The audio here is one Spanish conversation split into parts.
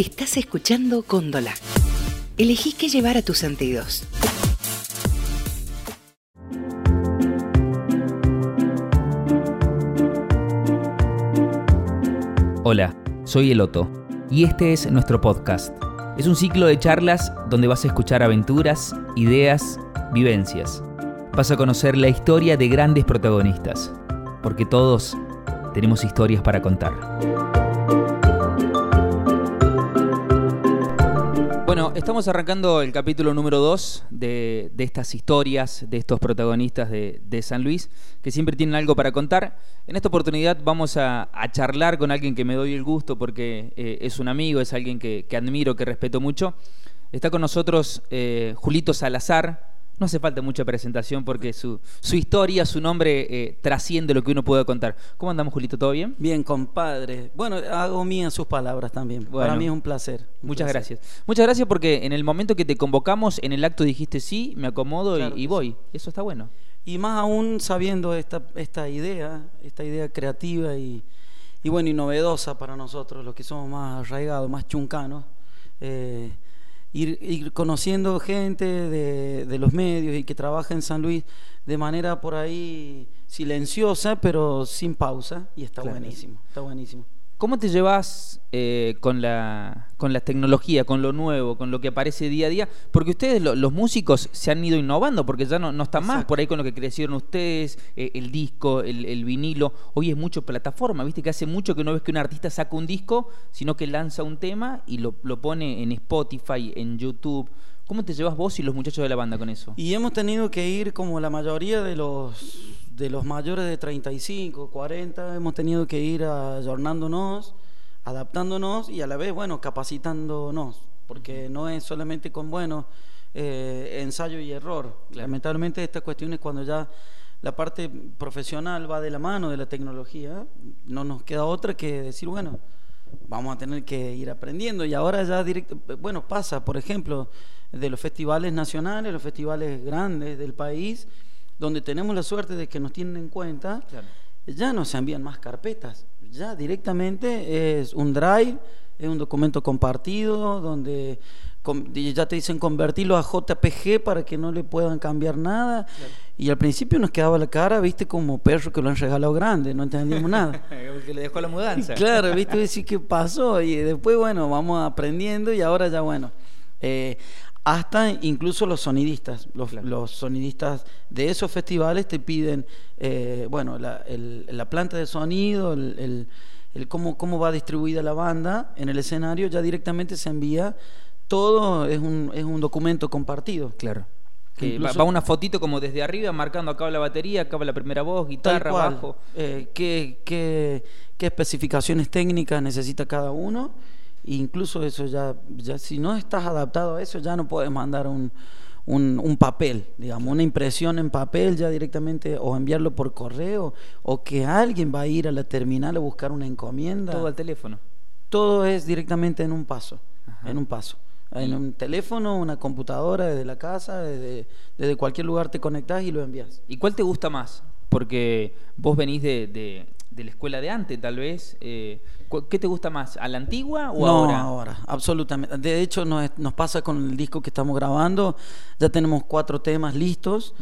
Estás escuchando Cóndola. Elegí qué llevar a tus sentidos. Hola, soy Eloto y este es nuestro podcast. Es un ciclo de charlas donde vas a escuchar aventuras, ideas, vivencias. Vas a conocer la historia de grandes protagonistas, porque todos tenemos historias para contar. Estamos arrancando el capítulo número 2 de, estas historias, de estos protagonistas de, San Luis, que siempre tienen algo para contar. En esta oportunidad vamos a, charlar con alguien que me doy el gusto porque eh, es un amigo, es alguien que, admiro, que respeto mucho. Está con nosotros eh, Julito Salazar, no hace falta mucha presentación porque su, historia, su nombre eh, trasciende lo que uno puede contar. ¿Cómo andamos, Julito? ¿Todo bien? Bien, compadre. Bueno, hago mías sus palabras también. Para mí es un placer. muchas gracias. Muchas gracias porque en el momento que te convocamos, en el acto dijiste sí, me acomodo y, voy. Eso está bueno. Y más aún sabiendo esta, esta idea, esta idea creativa y, y bueno, y novedosa para nosotros, los que somos más arraigados, más chuncanos. Eh, ir, conociendo gente de, los medios y que trabaja en San Luis de manera por ahí silenciosa, pero sin pausa, y está buenísimo, está buenísimo. ¿Cómo te llevas eh, con, la, con la tecnología, con lo nuevo, con lo que aparece día a día? Porque ustedes, los músicos, se han ido innovando, porque ya no, no están más por ahí con lo que crecieron ustedes, eh, el disco, el, vinilo. Hoy es mucho plataforma, viste que hace mucho que no ves que un artista saca un disco, sino que lanza un tema y lo, lo pone en Spotify, en YouTube. ¿Cómo te llevas vos y los muchachos de la banda con eso? Y hemos tenido que ir como la mayoría de los de los mayores de 35, 40, hemos tenido que ir ayornándonos, adaptándonos y a la vez, bueno, capacitándonos, porque no es solamente con, bueno, eh, ensayo y error. Lamentablemente esta cuestión es cuando ya la parte profesional va de la mano de la tecnología, no nos queda otra que decir, bueno, vamos a tener que ir aprendiendo. Y ahora ya directo, bueno, pasa, por ejemplo, de los festivales nacionales, los festivales grandes del país, donde tenemos la suerte de que nos tienen en cuenta, ya no se envían más carpetas, ya directamente es un drive, es un documento compartido, donde ya te dicen convertirlo a JPG para que no le puedan cambiar nada. Y al principio nos quedaba la cara, viste, como perro que lo han regalado grande, no entendíamos nada. que le dejó la mudanza. Claro, viste, decir qué pasó. Y después, bueno, vamos aprendiendo y ahora ya, bueno. Eh, hasta incluso los sonidistas. Los, sonidistas de esos festivales te piden, eh, bueno, la, planta de sonido, el, cómo, cómo va distribuida la banda en el escenario, ya directamente se envía. Todo es un, es un documento compartido. Claro. Que va, una fotito como desde arriba, marcando acá la batería, acá la primera voz, guitarra, bajo. Eh, qué, qué, qué especificaciones técnicas necesita cada uno incluso eso ya, ya, si no estás adaptado a eso, ya no puedes mandar un, un, papel, digamos, una impresión en papel ya directamente o enviarlo por correo o que alguien va a ir a la terminal a buscar una encomienda. Todo al teléfono. Todo es directamente en un paso, en un paso. En un teléfono, una computadora, desde la casa, desde, desde cualquier lugar te conectas y lo envías. ¿Y cuál te gusta más? Porque vos venís de de la escuela de antes, tal vez. Eh, ¿Qué te gusta más? ¿A la antigua o ahora? No, ahora, absolutamente. De hecho, nos, pasa con el disco que estamos grabando. Ya tenemos cuatro temas listos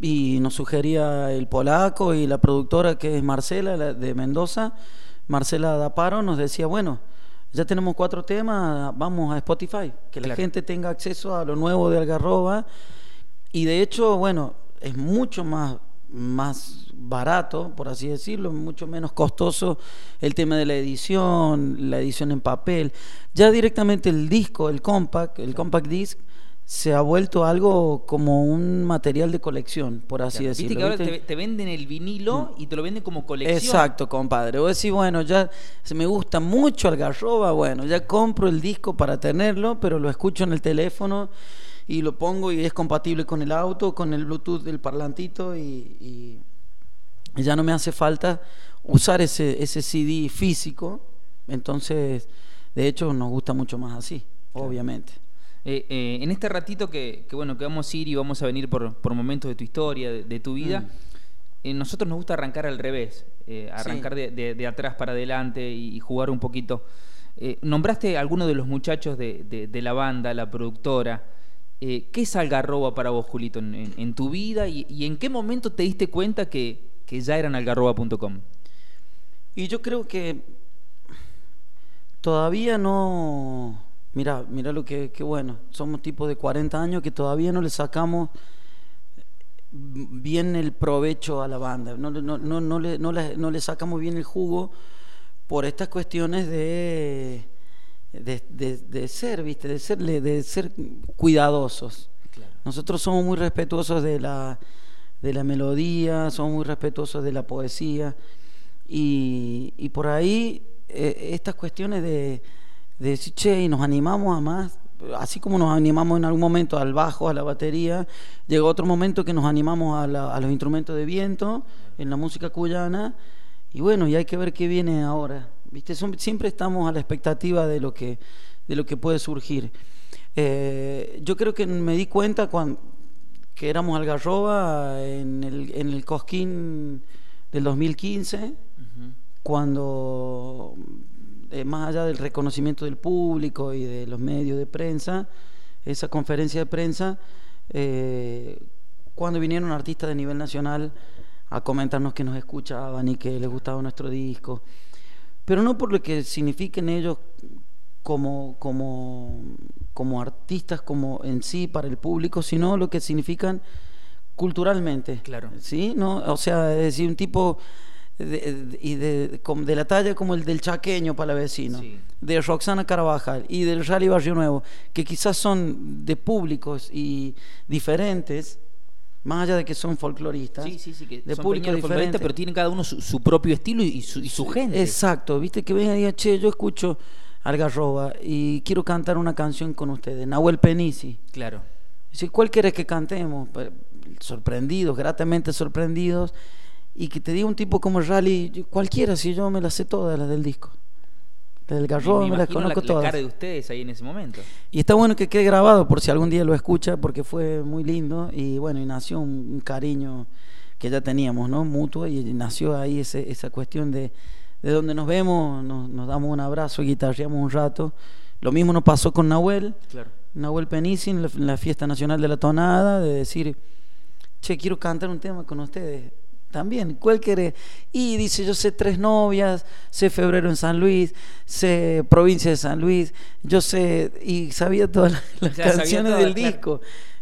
y nos sugería el polaco y la productora que es Marcela de Mendoza, Marcela Daparo, nos decía, bueno, ya tenemos cuatro temas, vamos a Spotify, que la gente tenga acceso a lo nuevo de Algarroba. Y de hecho, bueno, es mucho más más barato, por así decirlo, mucho menos costoso el tema de la edición, la edición en papel. Ya directamente el disco, el compact, el compact disc, se ha vuelto algo como un material de colección, por así decirlo. Viste que ahora Te, venden el vinilo mm. y te lo venden como colección. Exacto, compadre. O decís, bueno, ya se me gusta mucho Algarroba, bueno, ya compro el disco para tenerlo, pero lo escucho en el teléfono y lo pongo y es compatible con el auto, con el Bluetooth del parlantito y, ya no me hace falta usar ese, ese CD físico. Entonces, de hecho, nos gusta mucho más así, obviamente. Eh, eh, en este ratito que, bueno, que vamos a ir y vamos a venir por, por momentos de tu historia, de, tu vida, mm. eh, nosotros nos gusta arrancar al revés, arrancar de, atrás para adelante y, jugar un poquito. Nombraste a alguno de los muchachos de la banda, la productora. Eh, ¿Qué es Algarroba para vos, Julito, en, tu vida? Y, en qué momento te diste cuenta que, ya eran algarroba.com? Y yo creo que todavía no. Mira, mira lo que, bueno. Somos tipos de 40 años que todavía no le sacamos bien el provecho a la banda. No, no, no, no, le, le, no le sacamos bien el jugo por estas cuestiones de, de, de- de ser, ¿viste? De ser, de ser cuidadosos. Nosotros somos muy respetuosos de la, de la melodía, somos muy respetuosos de la poesía. Y, y por ahí eh, estas cuestiones de, de decir, che, y nos animamos a más, así como nos animamos en algún momento al bajo, a la batería, llegó otro momento que nos animamos a, la- a los instrumentos de viento, en la música cuyana, y bueno, y hay que ver qué viene ahora. ¿Viste? Son- siempre estamos a la expectativa de lo que, de lo que puede surgir. Eh, yo creo que me di cuenta cuando, que éramos Algarroba en el, en el Cosquín del 2015, cuando, eh, más allá del reconocimiento del público y de los medios de prensa, esa conferencia de prensa, eh, cuando vinieron artistas de nivel nacional a comentarnos que nos escuchaban y que les gustaba nuestro disco, pero no por lo que signifiquen ellos como, como, como artistas, como en sí para el público, sino lo que significan culturalmente. Claro. ¿Sí? ¿No? O sea, es decir, un tipo de, de- y de, como de la talla como el del chaqueño para vecino, Sí. de Roxana Carvajal y del Rally Barrio Nuevo, que quizás son de públicos y diferentes, más allá de que son folcloristas, Sí, sí, sí, que de son público diferente. pero tienen cada uno su, su propio estilo y, su, y su gente. Exacto, viste que venga y diga, che, yo escucho Algarroba y quiero cantar una canción con ustedes, Nahuel Penisi. Claro. Dice, ¿cuál querés que cantemos? Sorprendidos, gratamente sorprendidos. Y que te diga un tipo como Rally, cualquiera, si yo me las sé todas, las del disco. Las del Garroba me me, las la, conozco la todas. cara de ustedes ahí en ese momento. Y está bueno que quede grabado por si algún día lo escucha, porque fue muy lindo y bueno, y nació un, un cariño que ya teníamos, ¿no? Mutuo, y nació ahí ese- esa cuestión de, de donde nos vemos, nos, nos damos un abrazo, guitarreamos un rato. Lo mismo nos pasó con Nahuel, Claro. Nahuel Penisi en la, en la Fiesta Nacional de la Tonada, de decir, che, quiero cantar un tema con ustedes. También, ¿cuál querés? Y dice, yo sé tres novias, sé febrero en San Luis, sé provincia de San Luis, yo sé, y sabía todas las, canciones todas, del claro. disco.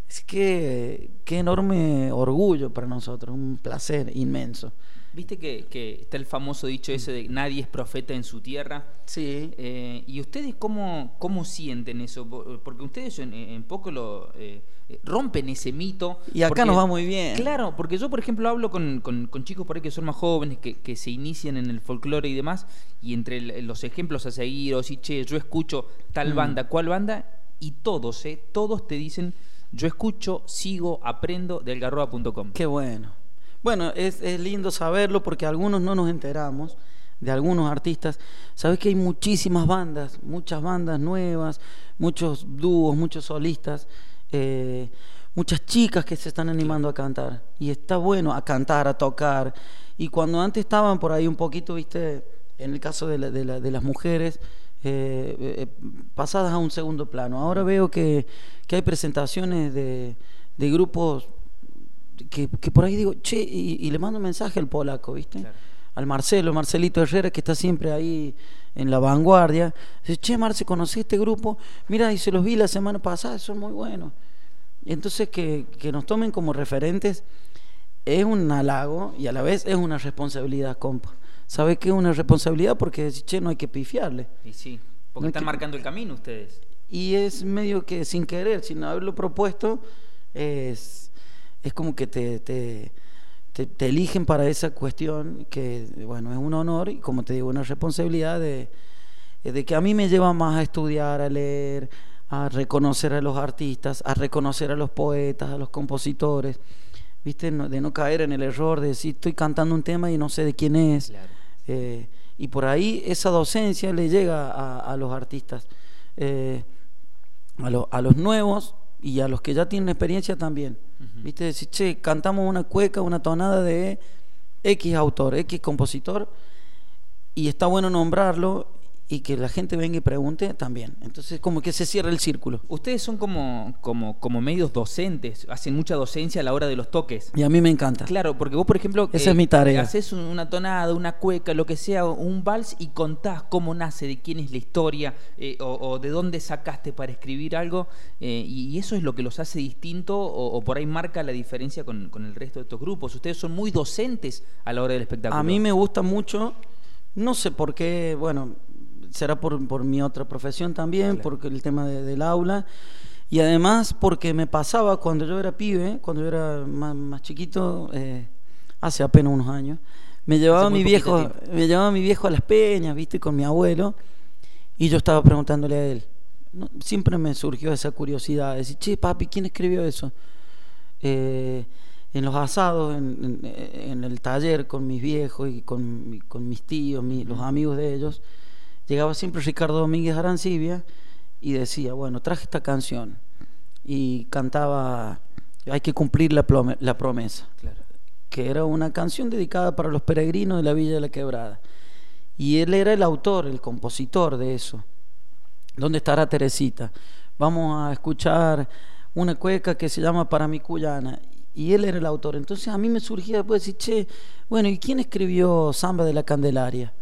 Es que, qué enorme orgullo para nosotros, un placer inmenso. Viste que, que está el famoso dicho ese de nadie es profeta en su tierra. Sí. Eh, ¿Y ustedes cómo, cómo sienten eso? Po- Porque ustedes en, en poco lo eh, eh, rompen ese mito. Y acá porque- nos va muy bien. Claro, porque yo, por ejemplo, hablo con, con- con chicos por ahí que son más jóvenes, que, que se inician en el folclore y demás, y entre el- los ejemplos a seguir, o si, che, yo escucho tal Mm. banda, cual banda, y todos, ¿eh? Todos te dicen, yo escucho, sigo, aprendo de algarroba.com. Qué bueno. Bueno, es, es lindo saberlo porque algunos no nos enteramos de algunos artistas. Sabes que hay muchísimas bandas, muchas bandas nuevas, muchos dúos, muchos solistas, eh, muchas chicas que se están animando a cantar. Y está bueno a cantar, a tocar. Y cuando antes estaban por ahí un poquito, viste, en el caso de, la- de la- de las mujeres, eh, eh, pasadas a un segundo plano. Ahora veo que, que hay presentaciones de, de grupos que, que por ahí digo, che, y, y le mando un mensaje al polaco, ¿viste? Claro. Al Marcelo, Marcelito Herrera, que está siempre ahí en la vanguardia. Dice, che, Marce, ¿conocí este grupo? Mira, y se los vi la semana pasada, son muy buenos. Y entonces que, que nos tomen como referentes es un halago y a la vez es una responsabilidad, compa. ¿Sabes qué es una responsabilidad? Porque, che, no hay que pifiarle. Y sí, porque No están que- marcando el camino ustedes. Y es medio que sin querer, sin haberlo propuesto, es, es como que te, te, te- te eligen para esa cuestión que, bueno, es un honor y como te digo, una responsabilidad de, de que a mí me lleva más a estudiar, a leer, a reconocer a los artistas, a reconocer a los poetas, a los compositores, ¿viste? No- de no caer en el error de decir, estoy cantando un tema y no sé de quién es. Claro. Eh, y por ahí esa docencia le llega a, a los artistas, eh, a, lo- a los nuevos y a los que ya tienen experiencia también. ¿Viste? Decir, che, cantamos una cueca, una tonada de X autor, X compositor, y está bueno nombrarlo y que la gente venga y pregunte también. Entonces, como que se cierra el círculo. Ustedes son como, como, como medios docentes, hacen mucha docencia a la hora de los toques. Y a mí me encanta. Claro, porque vos, por ejemplo, Esa es mi tarea. haces un- una tonada, una cueca, lo que sea, un vals y contás cómo nace, de quién es la historia eh, o, o de dónde sacaste para escribir algo. eh, y, y eso es lo que los hace distinto o, o por ahí marca la diferencia con, con el resto de estos grupos. Ustedes son muy docentes a la hora del espectáculo. A mí me gusta mucho, no sé por qué, bueno, será por, por mi otra profesión también, Claro. porque el tema de- del aula, y además porque me pasaba cuando yo era pibe, cuando yo era más, más chiquito, eh, hace apenas unos años, me llevaba mi viejo, me llevaba mi viejo a las peñas, viste, con mi abuelo, y yo estaba preguntándole a él. No, siempre me surgió esa curiosidad, de decir, che, papi, ¿quién escribió eso? eh, en los asados, en, en- en el taller con mis viejos y con, con mis tíos, mi- los amigos de ellos, llegaba siempre Ricardo Domínguez Arancibia y decía, bueno, traje esta canción y cantaba Hay que cumplir la, promesa, Claro. que era una canción dedicada para los peregrinos de la Villa de la Quebrada. Y él era el autor, el compositor de eso. ¿Dónde estará Teresita? Vamos a escuchar una cueca que se llama Para mi cuyana. Y él era el autor. Entonces a mí me surgía después decir, che, bueno, ¿y quién escribió Samba de la Candelaria?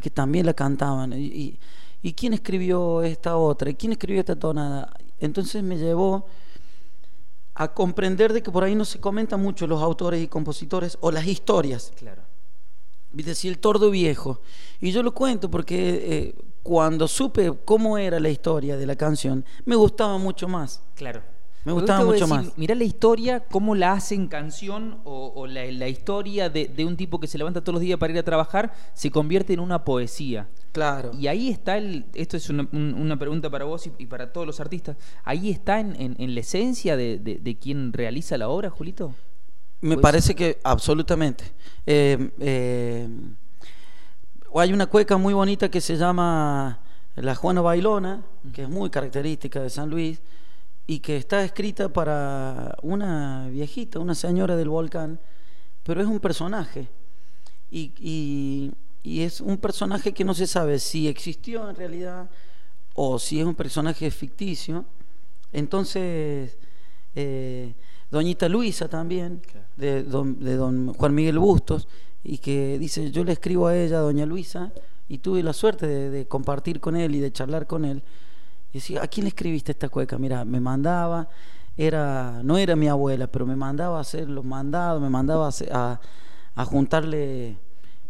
Que también la cantaban. ¿Y, y, ¿y quién escribió esta otra? ¿Y quién escribió esta tonada? Entonces me llevó a comprender de que por ahí no se comentan mucho los autores y compositores o las historias. Claro. Si el tordo viejo. Y yo lo cuento porque eh, cuando supe cómo era la historia de la canción, me gustaba mucho más. Claro. Me gustaba mucho más. Mirá la historia, cómo la hacen canción o, o la, la historia de, de un tipo que se levanta todos los días para ir a trabajar se convierte en una poesía. Claro. Y ahí está el. Esto es una, un- una pregunta para vos y, y para todos los artistas. Ahí está en, en- en la esencia de, de, de quien realiza la obra, Julito. Me parece que absolutamente. Eh, eh, hay una cueca muy bonita que se llama La Juana Bailona, que es muy característica de San Luis, y que está escrita para una viejita, una señora del volcán, pero es un personaje. Y, y- y es un personaje que no se sabe si existió en realidad o si es un personaje ficticio. Entonces, eh, Doñita Luisa también, de, don, de don Juan Miguel Bustos, y que dice, yo le escribo a ella, Doña Luisa, y tuve la suerte de, de compartir con él y de charlar con él. Y decía, ¿a quién le escribiste esta cueca? Mira, me mandaba, era, no era mi abuela, pero me mandaba a hacer los mandados, me mandaba a, a juntarle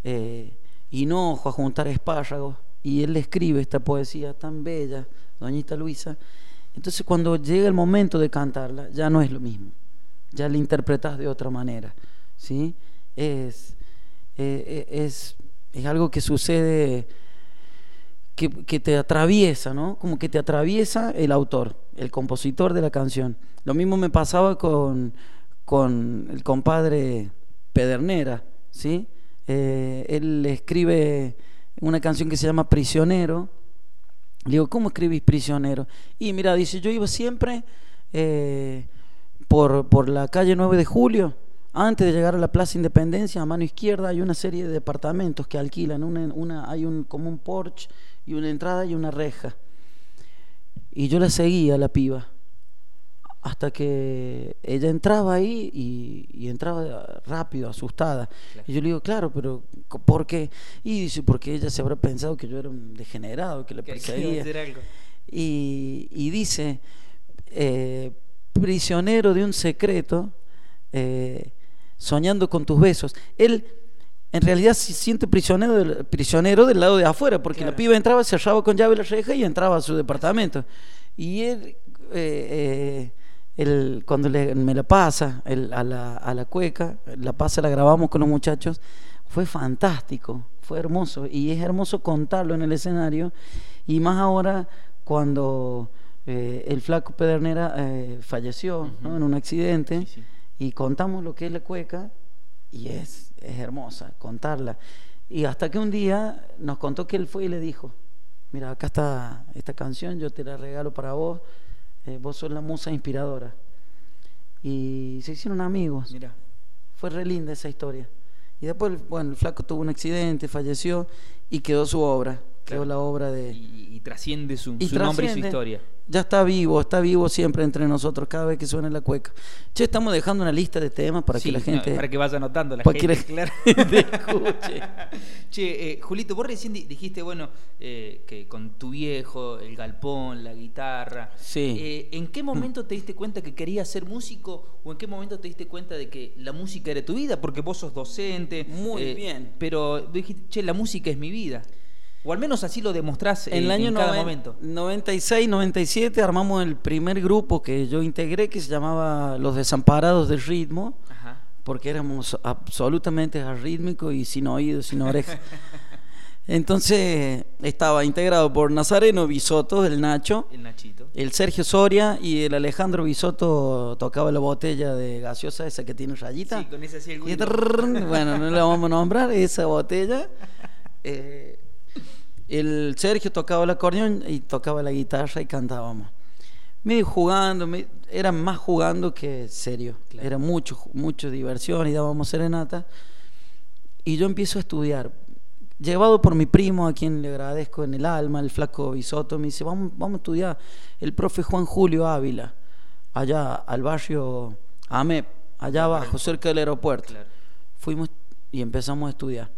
eh, hinojo, a juntar espárragos, y él le escribe esta poesía tan bella, Doñita Luisa. Entonces cuando llega el momento de cantarla, ya no es lo mismo, ya la interpretas de otra manera, ¿sí? Es, eh, eh, es, es algo que sucede que, que te atraviesa, ¿no? Como que te atraviesa el autor, el compositor de la canción. Lo mismo me pasaba con, con el compadre Pedernera, ¿sí? Eh, él escribe una canción que se llama Prisionero. Le digo, ¿cómo escribís Prisionero? Y mira, dice, yo iba siempre eh, por, por la calle 9 de Julio, antes de llegar a la Plaza Independencia, a mano izquierda hay una serie de departamentos que alquilan, una, una, hay un, como un porche y una entrada y una reja. Y yo la seguía, la piba, hasta que ella entraba ahí y, y entraba rápido, asustada. Y yo le digo, claro, pero ¿por qué? Y dice, porque ella se habrá pensado que yo era un degenerado, que le Que- que iba a perseguía. y dice, eh, prisionero de un secreto, eh, soñando con tus besos. Él en realidad se siente prisionero del, prisionero del lado de afuera, porque Claro. la piba entraba, cerraba con llave la reja y entraba a su departamento. Y él, eh, eh, él, cuando le- me la pasa él, a, la, a la cueca, la pasa, la grabamos con los muchachos, fue fantástico, fue hermoso. Y es hermoso contarlo en el escenario, y más ahora cuando eh, el flaco Pedernera eh, falleció ¿no? en un accidente Sí, sí. y contamos lo que es la cueca y es, es hermosa contarla. Y hasta que un día nos contó que él fue y le dijo, mira, acá está esta canción, yo te la regalo para vos, eh, vos sos la musa inspiradora. Y se hicieron amigos. Mira. Fue re linda esa historia. Y después, bueno, el flaco tuvo un accidente, falleció y quedó su obra. quedó la obra de... Y, y trasciende su, Y su nombre y su historia. Ya está vivo, está vivo siempre entre nosotros cada vez que suena la cueca. Che, estamos dejando una lista de temas para Sí, que la no, gente... para que vaya anotando la para que gente, la claro. gente escuche. Che, eh, Julito, vos recién di- dijiste, bueno, eh, que con tu viejo, el galpón, la guitarra. Sí. Eh, ¿En qué momento te diste cuenta que querías ser músico o en qué momento te diste cuenta de que la música era tu vida? Porque vos sos docente. Muy eh, bien. Pero dijiste, che, la música es mi vida. O al menos así lo demostrás eh, En el año cada noven- momento. 96, 97 armamos el primer grupo que yo integré que se llamaba Los Desamparados del Ritmo, Ajá. porque éramos absolutamente arrítmicos y sin oídos, sin orejas. Entonces estaba integrado por Nazareno Bisotto, el Nacho, El Nachito. el Sergio Soria y el Alejandro Bisotto tocaba la botella de gaseosa esa que tiene rayita. Sí, con ese hacía el Y bueno, no la vamos a nombrar, esa botella. Eh, el Sergio tocaba el acordeón y tocaba la guitarra y cantábamos. Medio jugando, era más jugando que serio. Claro. Era mucho, mucho diversión y dábamos serenata. Y yo empiezo a estudiar. Llevado por mi primo, a quien le agradezco en el alma, el flaco Bisotto, me dice, vamos, vamos a estudiar. El profe Juan Julio Ávila, allá al barrio AMEP, allá abajo, cerca del aeropuerto. Claro. Fuimos y empezamos a estudiar.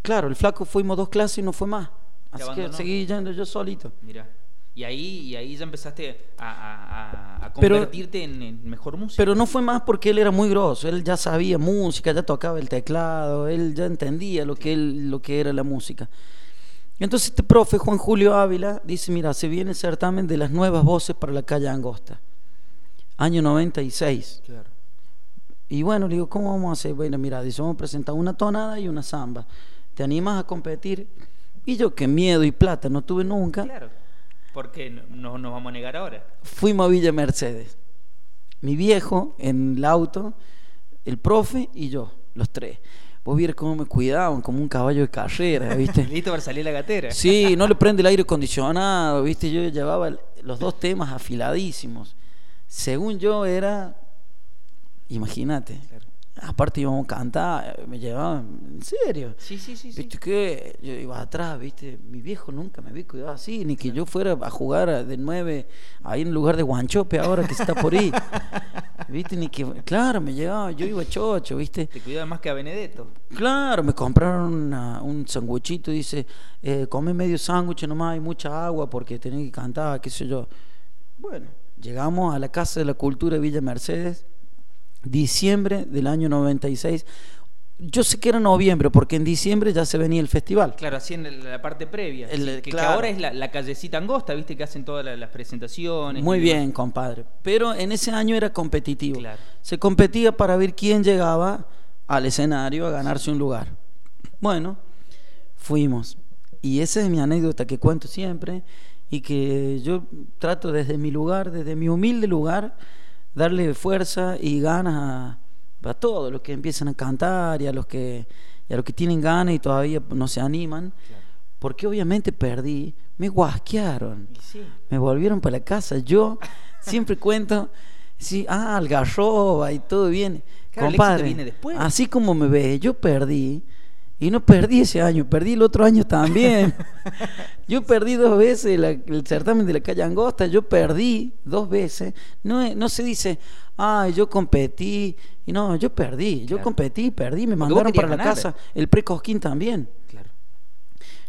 Claro, el flaco fuimos dos clases y no fue más. Así que seguí yendo yo solito. Mira. Y ahí, y ahí ya empezaste a, a- a- a Pero- convertirte en, en mejor músico. Pero no fue más porque él era muy grosso, él ya sabía música, ya tocaba el teclado, él ya entendía lo que, él, lo que era la música. Entonces este profe, Juan Julio Ávila, dice, mira, se viene el certamen de las nuevas voces para la calle Angosta, año 96. Claro. Y bueno, le digo, ¿cómo vamos a hacer? Bueno, mira, dice, vamos a presentar una tonada y una samba. ¿Te animas a competir? Y yo, que miedo y plata no tuve nunca, Claro. Porque no, no nos vamos a negar ahora. fuimos a Villa Mercedes. Mi viejo en el auto, el profe y yo, los tres. Vos vieras cómo me cuidaban, como un caballo de carrera, ¿viste? Listo para salir a la gatera. Sí, no le prende el aire acondicionado, ¿viste? Yo llevaba los dos temas afiladísimos. Según yo era, imagínate, Claro. Aparte íbamos a cantar, me llevaban, en serio. Sí, sí, sí. sí. ¿Viste qué? Yo iba atrás, ¿viste? Mi viejo nunca me había cuidado así, ni que yo fuera a jugar de nueve ahí en lugar de Guanchope ahora que está por ahí. ¿Viste? Ni que, claro, me llevaba, yo iba chocho, ¿viste? Te cuidaba más que a Benedetto. Claro, me compraron una- un sanguchito, dice, eh, come medio sándwich nomás, hay mucha agua porque tenés que cantar, qué sé yo. Bueno, llegamos a la Casa de la Cultura de Villa Mercedes, diciembre del año 96. Yo sé que era noviembre, porque en diciembre ya se venía el festival. Claro, así en la, parte previa. El- sí, que, que claro. ahora es la, la callecita angosta, viste, que hacen todas la- las presentaciones. Muy y demás. bien, compadre. Pero en ese año era competitivo. Claro. Se competía para ver quién llegaba al escenario a ganarse un lugar. Bueno, fuimos. Y esa es mi anécdota que cuento siempre y que yo trato desde mi lugar, desde mi humilde lugar, darle fuerza y ganas a, a todos los que empiezan a cantar y a los que, y a los que tienen ganas y todavía no se animan. Claro. Porque obviamente perdí, me guasquearon sí. me volvieron para la casa. Yo siempre cuento, sí, ah, algarroba y todo bien. Claro, Compadre, viene después. así como me ve, yo perdí. Y no perdí ese año, perdí el otro año también. yo perdí dos veces la- el certamen de la calle Angosta, yo perdí dos veces. No, no se dice, ah, yo competí. Y no, yo perdí, yo Claro. competí, perdí, me Porque mandaron para la casa. El pre-Cosquín también. Claro.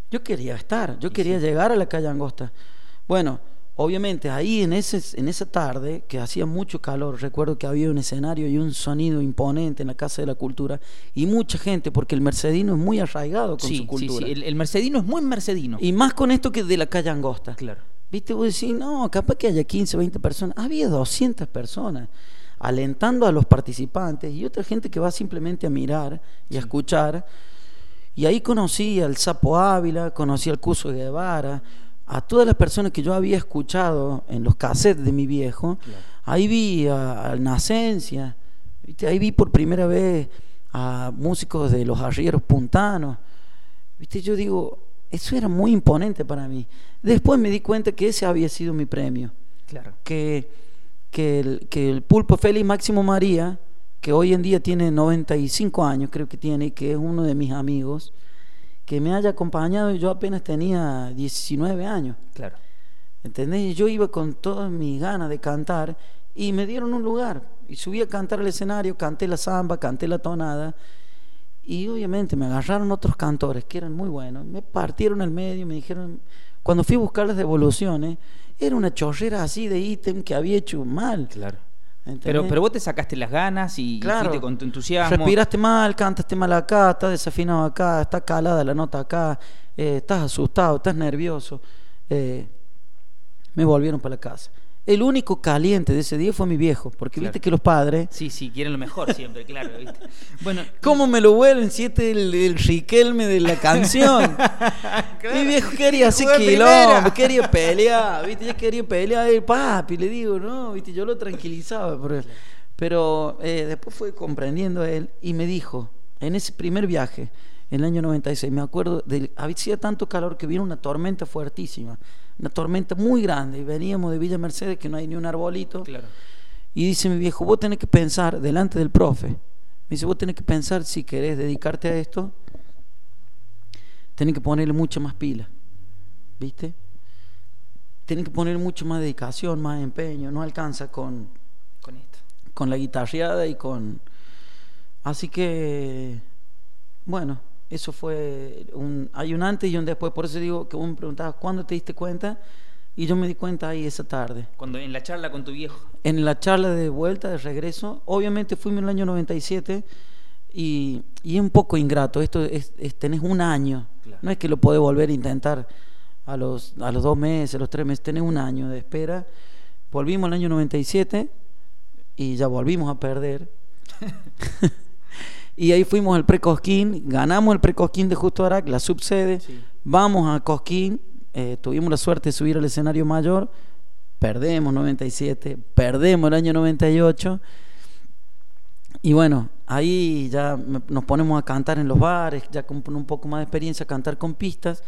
Yo quería estar, yo Y quería sí. llegar a la calle Angosta. Bueno, obviamente ahí en, ese, en esa tarde, que hacía mucho calor, recuerdo que había un escenario y un sonido imponente en la Casa de la Cultura y mucha gente, porque el mercedino es muy arraigado con Sí, su sí, cultura. sí. El, el mercedino es muy mercedino. Y más con esto que de la calle Angosta. Claro. ¿Viste? Vos decís, no, capaz que haya 15, 20 personas. Había 200 personas alentando a los participantes y otra gente que va simplemente a mirar y a escuchar. Y ahí conocí al Sapo Ávila, conocí al Cuso Guevara, a todas las personas que yo había escuchado en los cassettes de mi viejo. Claro. Ahí vi a, a Nacencia, ¿viste? ahí vi por primera vez a músicos de los arrieros puntanos. ¿Viste? Yo digo, eso era muy imponente para mí. Después me di cuenta que ese había sido mi premio. Claro. Que, que, el, que el pulpo Félix Máximo María, que hoy en día tiene 95 años, creo que tiene, y que es uno de mis amigos, que me haya acompañado y yo apenas tenía 19 años. Claro. ¿Entendés? Yo iba con todas mis ganas de cantar y me dieron un lugar. Y subí a cantar al escenario, canté la samba, canté la tonada. Y obviamente me agarraron otros cantores que eran muy buenos. Me partieron al medio, me dijeron. Cuando fui a buscar las devoluciones, era una chorrera así de ítem que había hecho mal. Claro. ¿Entendés? Pero, pero vos te sacaste las ganas y, y Claro. fuiste con tu entusiasmo. Respiraste mal, cantaste mal acá, estás desafinado acá, está calada la nota acá, eh, estás asustado, estás nervioso. Eh, me volvieron para la casa. El único caliente de ese día fue mi viejo, porque Claro. viste que los padres, Sí, sí, quieren lo mejor siempre, claro. ¿viste? Bueno, ¿cómo me lo vuelven si este es el, el Riquelme de la canción? Mi viejo quería hacer quilombo, quería pelear, ¿viste? Yo quería pelear, el papi, le digo, no, ¿viste? Yo lo tranquilizaba, pero, pero eh, después fue comprendiendo a él y me dijo, en ese primer viaje, en el año 96, me acuerdo, de, hacía tanto calor que vino una tormenta fuertísima, una tormenta muy grande, y veníamos de Villa Mercedes, que no hay ni un arbolito, claro. y dice mi viejo, vos tenés que pensar, delante del profe, me dice, vos tenés que pensar si querés dedicarte a esto, tenés que ponerle mucha más pila, ¿viste? Tenés que poner mucho más dedicación, más empeño, no alcanza con, Con esto. con la guitarreada y con... Así que, bueno, eso fue un... Hay un antes y un después, por eso digo que vos me preguntabas, ¿cuándo te diste cuenta? Y yo me di cuenta ahí esa tarde. Cuando en la charla con tu viejo. En la charla de vuelta, de regreso, obviamente fuimos en el año 97 y, y es un poco ingrato. Esto es, es- tenés un año, Claro. no es que lo podés volver a intentar a los, a los dos meses, a los tres meses, tenés un año de espera. Volvimos el año 97 y ya volvimos a perder. y ahí fuimos al pre-Cosquín, ganamos el pre-Cosquín de Justo Arac, la subsede, Sí. vamos a Cosquín, eh, tuvimos la suerte de subir al escenario mayor, perdemos 97, perdemos el año 98. Y bueno, ahí ya nos ponemos a cantar en los bares, ya con un poco más de experiencia, cantar con pistas.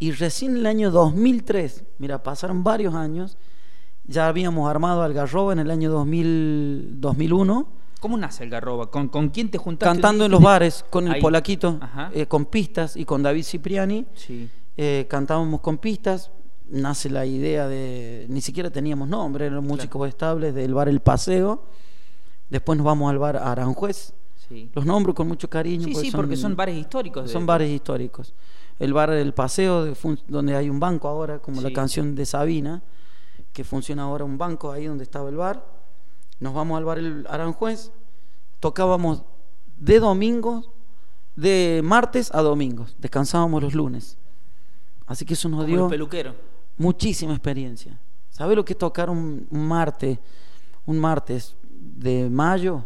Y recién en el año 2003, mira, pasaron varios años, ya habíamos armado Algarroba en el año 2000, 2001, ¿Cómo nace el Garroba? ¿Con, con quién te juntaste? cantando en los bares con el Ahí. Polaquito, eh, con pistas y con David Cipriani. Sí. Eh, cantábamos con pistas, nace la idea de, ni siquiera teníamos nombre, eran músicos estables del bar El Paseo, después nos vamos al bar Aranjuez, Sí. los nombro con mucho cariño. Sí, sí, porque son bares históricos. de- Son bares históricos. El bar El Paseo, de fun- donde hay un banco ahora, como la canción de Sabina, que funciona ahora un banco ahí donde estaba el bar. Nos vamos al bar El Aranjuez, tocábamos de domingos, de martes a domingos, descansábamos los lunes. Así que eso nos Como dio muchísima experiencia. ¿Sabe lo que es tocar un, un martes, un martes de mayo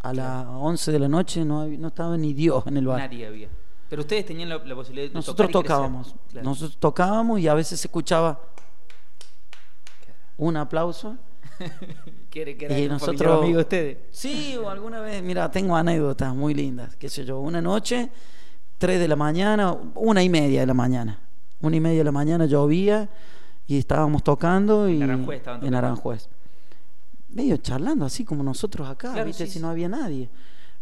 a las 11 de la noche? No, no estaba ni Dios en el bar. Nadie había. Pero ustedes tenían la, la posibilidad de Nosotros tocar y tocábamos, Claro. nosotros tocábamos y a veces se escuchaba un aplauso. Quiere que Y nosotros- ustedes. Sí, o alguna vez, mira, tengo anécdotas muy lindas, qué sé yo, una noche, 3 de la mañana, una y media de la mañana, una y media de la mañana llovía y estábamos tocando y En Aranjuez en. Aranjuez. Medio charlando así como nosotros acá, Claro, ¿viste? sí, si sí. no había nadie.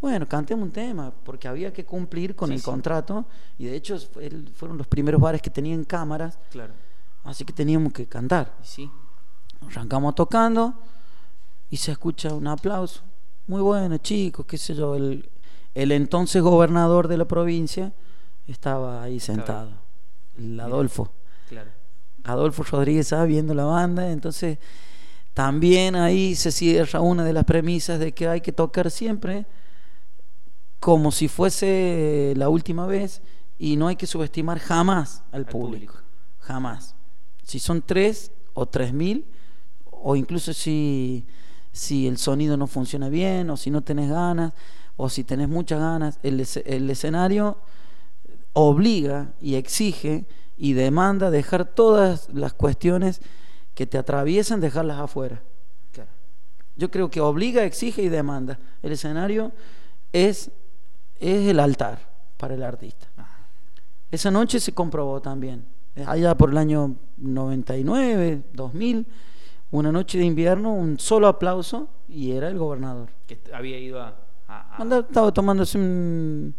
Bueno, cantemos un tema, porque había que cumplir con Sí, el contrato y de hecho fueron los primeros bares que tenían cámaras, Claro. así que teníamos que cantar. Sí. Arrancamos tocando y se escucha un aplauso. Muy bueno, chicos, qué sé yo. El, el entonces gobernador de la provincia estaba ahí sentado, el Adolfo. Claro. Adolfo Rodríguez estaba viendo la banda, entonces también ahí se cierra una de las premisas de que hay que tocar siempre como si fuese la última vez y no hay que subestimar jamás al, Al público. público. Jamás. Si son tres o tres mil, o incluso si, si el sonido no funciona bien, o si no tenés ganas, o si tenés muchas ganas, el, el escenario obliga y exige y demanda dejar todas las cuestiones que te atraviesan, dejarlas afuera. Claro. Yo creo que obliga, exige y demanda. El escenario es, es el altar para el artista. Ajá. Esa noche se comprobó también. Allá por el año 99, 2000, una noche de invierno, un solo aplauso y era el gobernador. Que había ido a. a- a- Andaba- estaba tomándose un,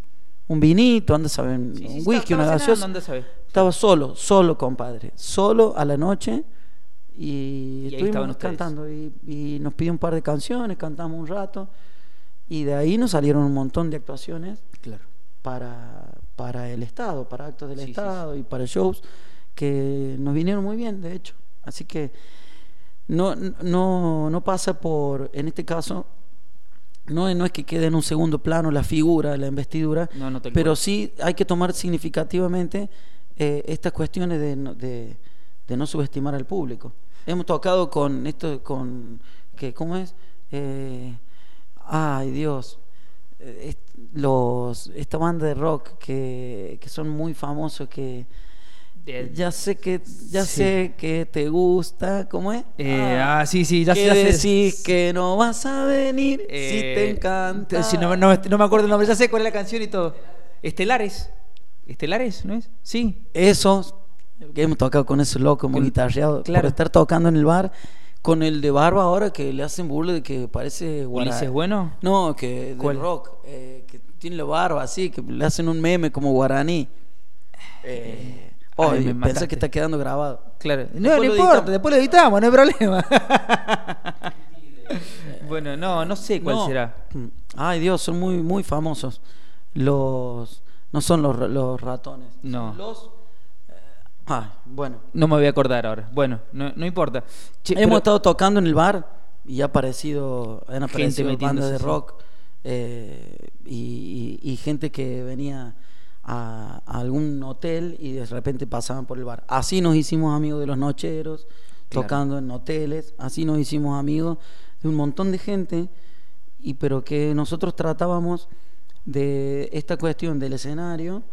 un vinito, anda a saber, un Sí, whisky, una gaseosa. Estaba solo, solo, compadre. Solo a la noche. Y, Y estuvimos cantando. Y, y nos pidió un par de canciones, cantamos un rato. Y de ahí nos salieron un montón de actuaciones Claro. para, para el Estado, para actos del sí, Estado y para shows que nos vinieron muy bien, de hecho. Así que no, no, no pasa por, en este caso, no, no es que quede en un segundo plano la figura, la investidura, No, no tal pero sí hay que tomar significativamente eh, estas cuestiones de, no- de, de no subestimar al público. Hemos tocado con esto, con, que, ¿cómo es? Eh, ay, Dios. Eh, est- los, esta banda de rock que, que son muy famosos, que De- ya sé que ya Sí. sé que te gusta, ¿cómo es? Eh, ah, sí, sí, ya sé, que ya sé. decís que no vas a venir si Eh, te encanta. si no, no- no me acuerdo el nombre, ya sé cuál es la canción y todo. Estelares. ¿Estelares, no es? Sí. Esos que hemos tocado con locos, hemos Con- guitarreado, claro. por estar tocando en el bar con el de barba ahora que le hacen burla de que parece ¿Ulises Bueno? No, que del rock, eh, que tiene la barba así, que le hacen un meme como guaraní. Eh, oh, Ay, pensé que está quedando grabado. Claro. No, no importa, editamos. después lo editamos, no hay problema. bueno, no, no sé cuál No. será. Ay, Dios, son muy muy famosos. Los no son los, ra- los ratones. No. Los ay, bueno. No me voy a acordar ahora. Bueno, no, no importa. Che, Hemos pero- estado tocando en el bar y ha aparecido, han aparecido bandas metiéndose, de rock eh, y, y- y gente que venía a, a algún hotel y de repente pasaban por el bar. Así nos hicimos amigos de los nocheros, Claro. tocando en hoteles, así nos hicimos amigos de un montón de gente, y pero que nosotros tratábamos de esta cuestión del escenario,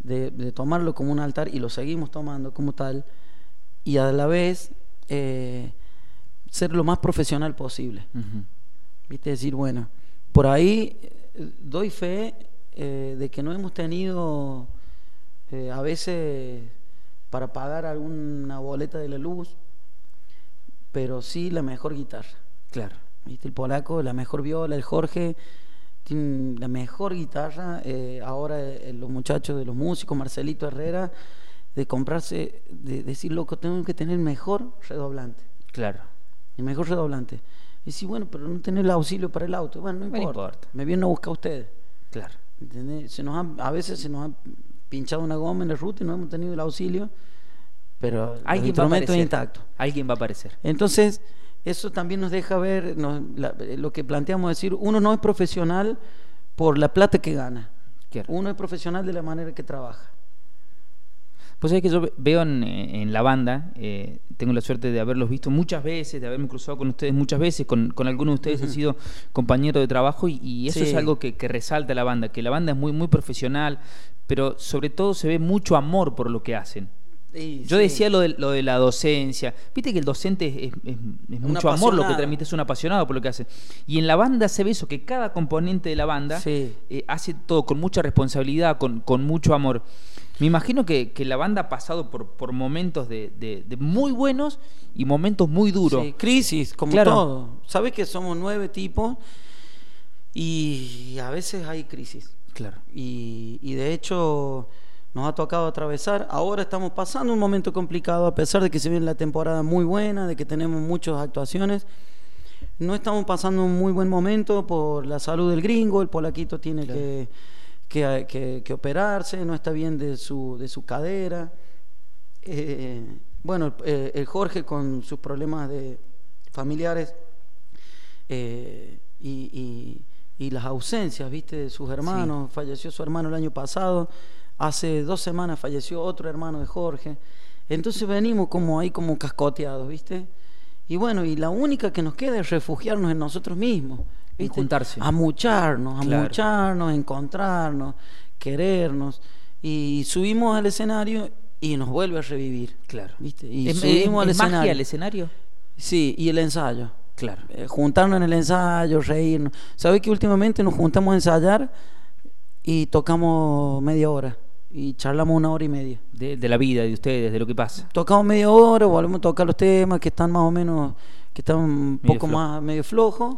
de, de tomarlo como un altar y lo seguimos tomando como tal, y a la vez eh, ser lo más profesional posible. ¿Viste? Decir, bueno, por ahí eh, doy fe eh, de que no hemos tenido eh, a veces para pagar alguna boleta de la luz, pero sí la mejor guitarra. Claro. ¿Viste? El polaco, la mejor viola, el Jorge, tiene la mejor guitarra. eh, ahora los muchachos de los músicos, Marcelito Herrera, de comprarse, de decir, loco, tengo que tener mejor redoblante. Claro. El mejor redoblante. Y sí, bueno, pero no tener el auxilio para el auto. Bueno, no importa. importa. Me vienen a buscar ustedes. Claro. ¿Entendés? Se nos ha- a veces se nos ha pinchado una goma en la ruta y no hemos tenido el auxilio, pero el Alguien va a instrumento es intacto. Alguien va a aparecer. Entonces, eso también nos deja ver nos- la- lo que planteamos decir, uno no es profesional por la plata que gana, Claro. uno es profesional de la manera que trabaja. Pues es que yo ve- veo en, en la banda, eh, tengo la suerte de haberlos visto muchas veces, de haberme cruzado con ustedes muchas veces, con, con algunos de ustedes he sido compañero de trabajo y, y eso Sí. es algo que, que resalta la banda, que la banda es muy, muy profesional, pero sobre todo se ve mucho amor por lo que hacen. Yo sí, decía lo de, lo de la docencia. Viste que el docente es, mucho amor lo que transmite, es un apasionado por lo que hace. Y en la banda se ve eso, que cada componente de la banda eh, hace todo con mucha responsabilidad, con, con mucho amor. Me imagino que, que la banda ha pasado por, por momentos de, de- de muy buenos y momentos muy duros. Sí, crisis, como Claro. todo. Sabes que somos nueve tipos y a veces hay crisis. Claro. Y, y de hecho nos ha tocado atravesar. Ahora estamos pasando un momento complicado, a pesar de que se viene la temporada muy buena, de que tenemos muchas actuaciones. No estamos pasando un muy buen momento por la salud del gringo. El polaquito tiene Claro. que, que, que- que operarse, no está bien de su, de su cadera. Eh, bueno, el, el Jorge con sus problemas de familiares eh, y, y- y las ausencias, viste, de sus hermanos. Falleció su hermano el año pasado. Hace dos semanas falleció otro hermano de Jorge. Entonces venimos como ahí como cascoteados, viste. Y bueno, y la única que nos queda es refugiarnos en nosotros mismos. ¿Viste? juntarse. Amucharnos, Claro. amucharnos, encontrarnos, querernos. Y subimos al escenario y nos vuelve a revivir. Claro. ¿viste? Y ¿Es, subimos es- al es magia escenario. el escenario? Sí, y el ensayo. Claro. Eh, juntarnos en el ensayo, reírnos. ¿Sabes que últimamente nos juntamos a ensayar y tocamos media hora? Y charlamos una hora y media. De, de la vida, de ustedes, de lo que pasa. Tocamos media hora, volvemos a tocar los temas que están más o menos, que están un Medio poco flojo. más medio flojos.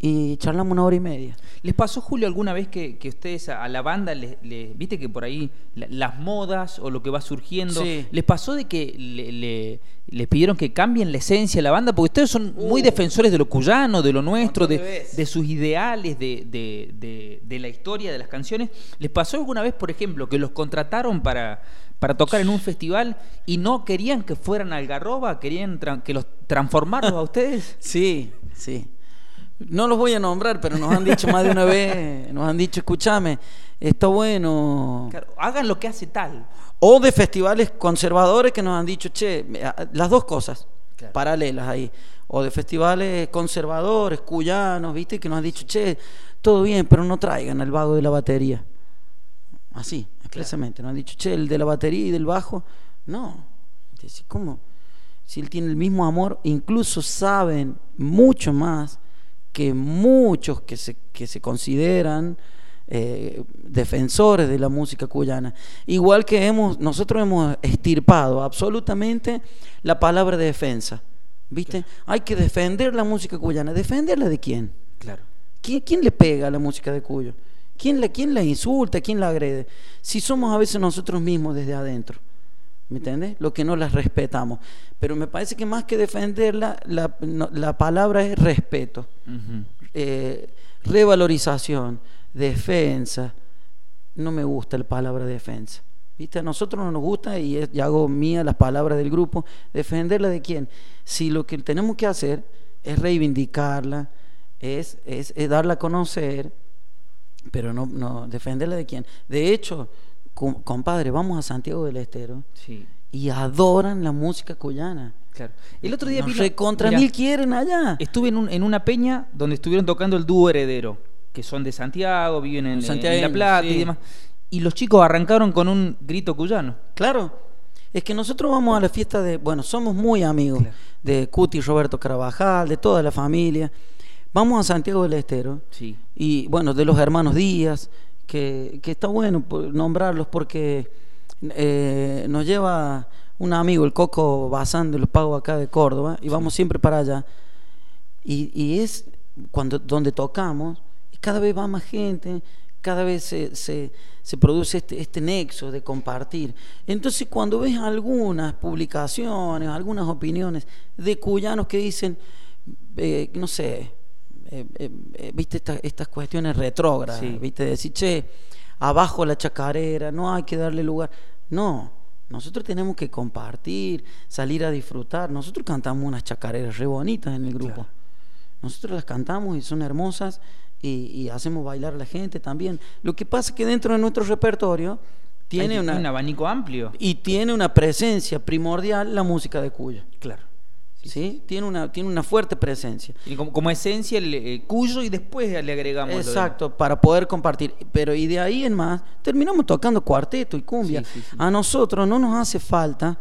Y charlamos una hora y media. ¿Les pasó, Julio, alguna vez que, que ustedes a, a la banda, le, le- viste que por ahí la- las modas o lo que va surgiendo, Sí. les pasó de que le, le- les pidieron que cambien la esencia de la banda? Porque ustedes son muy Uh. defensores de lo cuyano, de lo nuestro, de, de sus ideales, de, de- de- de la historia de las canciones. ¿Les pasó alguna vez, por ejemplo, que los contrataron para, para tocar en un festival y no querían que fueran Algarroba, querían que los transformarlos a ustedes? Sí, sí. No los voy a nombrar, pero nos han dicho más de una vez, nos han dicho, escúchame, está bueno. Claro, hagan lo que hace tal. O de festivales conservadores que nos han dicho, che, las dos cosas Claro. paralelas ahí. O de festivales conservadores, cuyanos, ¿viste? Que nos han dicho, che, todo bien, pero no traigan al vago de la batería. Así, expresamente. Nos han dicho, che, el de la batería y del bajo. No. Decís, ¿cómo? Si él tiene el mismo amor, incluso saben mucho más que muchos que se, que se consideran eh, defensores de la música cuyana. Igual que hemos, nosotros hemos estirpado absolutamente la palabra defensa. ¿Viste? Hay que defender la música cuyana. ¿Defenderla de quién? Claro. ¿Quién, quién le pega a la música de Cuyo? ¿Quién la, ¿Quién la insulta? ¿Quién la agrede? Si somos a veces nosotros mismos desde adentro. ¿Me entiendes? Lo que no las respetamos. Pero me parece que más que defenderla, la, no- la palabra es respeto, eh, revalorización, defensa. No me gusta la palabra defensa. ¿Viste? A nosotros no nos gusta y, es- y hago mía las palabras del grupo. ¿Defenderla de quién? Si lo que tenemos que hacer es reivindicarla, es, es, es darla a conocer, pero no, no defenderla de quién. De hecho, compadre, vamos a Santiago del Estero Sí, y adoran la música cuyana. claro. El otro día Nos vino- recontra mirá, mil quieren allá. Estuve en, un- en una peña donde estuvieron tocando el dúo heredero, que son de Santiago, viven en, en La Plata y demás. Y los chicos arrancaron con un grito cuyano. Claro, es que nosotros vamos a la fiesta de, bueno, somos muy amigos Claro. de Cuti Roberto Carabajal, de toda la familia. Vamos a Santiago del Estero Sí. y bueno, de los hermanos Díaz, que, que está bueno nombrarlos porque eh, nos lleva un amigo, el Coco Bazán de los Pagos acá de Córdoba, y vamos siempre para allá. Y, y es cuando donde tocamos, y cada vez va más gente, cada vez se, se, se produce este, este nexo de compartir. Entonces cuando ves algunas publicaciones, algunas opiniones de cuyanos que dicen, eh, no sé, eh, eh, eh, viste esta- estas cuestiones retrógradas, Sí. viste, decir, che, abajo la chacarera, no hay que darle lugar. No, nosotros tenemos que compartir, salir a disfrutar. Nosotros cantamos unas chacareras re bonitas en el grupo. Claro. Nosotros las cantamos y son hermosas y, y hacemos bailar a la gente también. Lo que pasa es que dentro de nuestro repertorio tiene una, un abanico amplio. y tiene una presencia primordial la música de Cuyo. Claro. ¿Sí? Tiene, una, tiene una fuerte presencia. Tiene como, como esencia el eh, cuyo y después le agregamos. Exacto, para poder compartir. Pero y de ahí en más, terminamos tocando cuarteto y cumbia. Sí, sí, sí. A nosotros no nos hace falta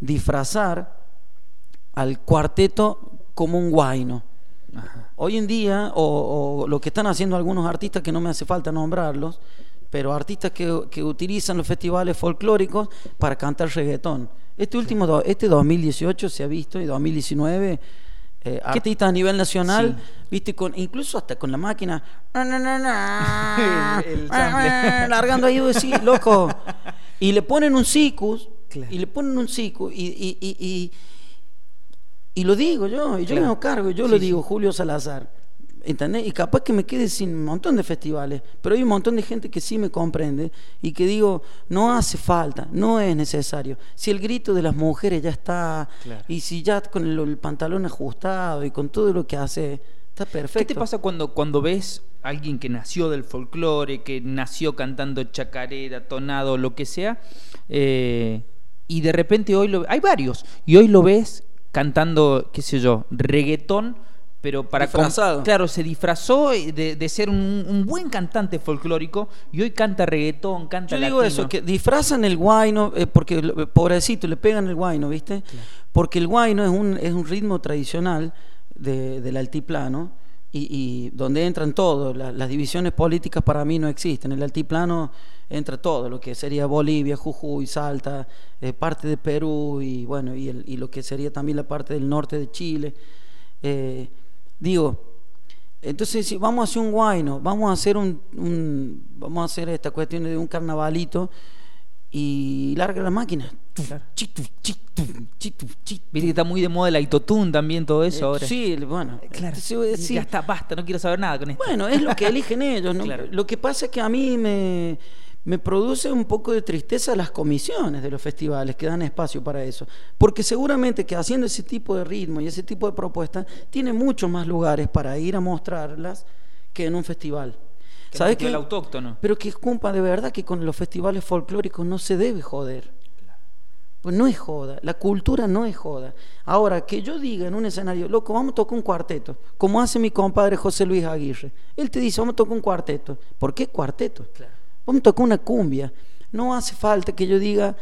disfrazar al cuarteto como un guayno. Ajá. Hoy en día, o, o lo que están haciendo algunos artistas que no me hace falta nombrarlos, pero artistas que, que utilizan los festivales folclóricos para cantar reggaetón. Este último, do- este 2018 se ha visto y 2019 eh, artistas a nivel nacional, Sí. viste, con incluso hasta con la máquina, El- el largando ahí, loco, y le ponen un sicus, Claro. y le ponen un sicus, y, y, y, y- lo digo yo, y yo Claro. me hago cargo, yo Sí, lo digo, Julio Salazar. ¿Entendés? Y capaz que me quede sin un montón de festivales, pero hay un montón de gente que sí me comprende y que digo, no hace falta, no es necesario. Si el grito de las mujeres ya está, Claro. y si ya con el, el pantalón ajustado y con todo lo que hace, está perfecto. ¿Qué te pasa cuando, cuando ves a alguien que nació del folclore, que nació cantando chacarera, tonado, lo que sea, eh, y de repente hoy lo hay varios, y hoy lo ves cantando, qué sé yo, reggaetón, pero para Disfrazado. claro, se disfrazó de, de ser un, un buen cantante folclórico y hoy canta reggaetón, canta Yo digo latino. eso, que disfrazan el guayno, eh, porque lo- pobrecito, le pegan el guayno, ¿viste? Porque el guayno es un, es un ritmo tradicional de- del altiplano y, y donde entran todos, la- las divisiones políticas para mí no existen. En el altiplano entra todo, lo que sería Bolivia, Jujuy, Salta, eh, parte de Perú y bueno, y, el- y lo que sería también la parte del norte de Chile. Eh, digo, Entonces, si vamos a hacer un guayno, vamos a hacer un, un- vamos a hacer esta cuestión de un carnavalito y larga la máquina. Claro. Viste que está muy de moda el autotune también, todo eso Eh, ahora. Sí, bueno. Claro. Entonces, sí. Ya está, basta, no quiero saber nada con esto. Bueno, es lo que eligen ellos. ¿no? Claro. Lo que pasa es que a mí me, me produce un poco de tristeza las comisiones de los festivales que dan espacio para eso. Porque seguramente que haciendo ese tipo de ritmo y ese tipo de propuestas, tiene muchos más lugares para ir a mostrarlas que en un festival. Que el ¿Sabes qué? autóctono. Pero que culpa de verdad que con los festivales folclóricos no se debe joder. Pues no es joda, la cultura no es joda. Ahora, que yo diga en un escenario, loco, vamos a tocar un cuarteto, como hace mi compadre José Luis Aguirre. Él te dice, vamos a tocar un cuarteto. ¿Por qué cuarteto? Claro. Vamos a tocar una cumbia. No hace falta que yo diga,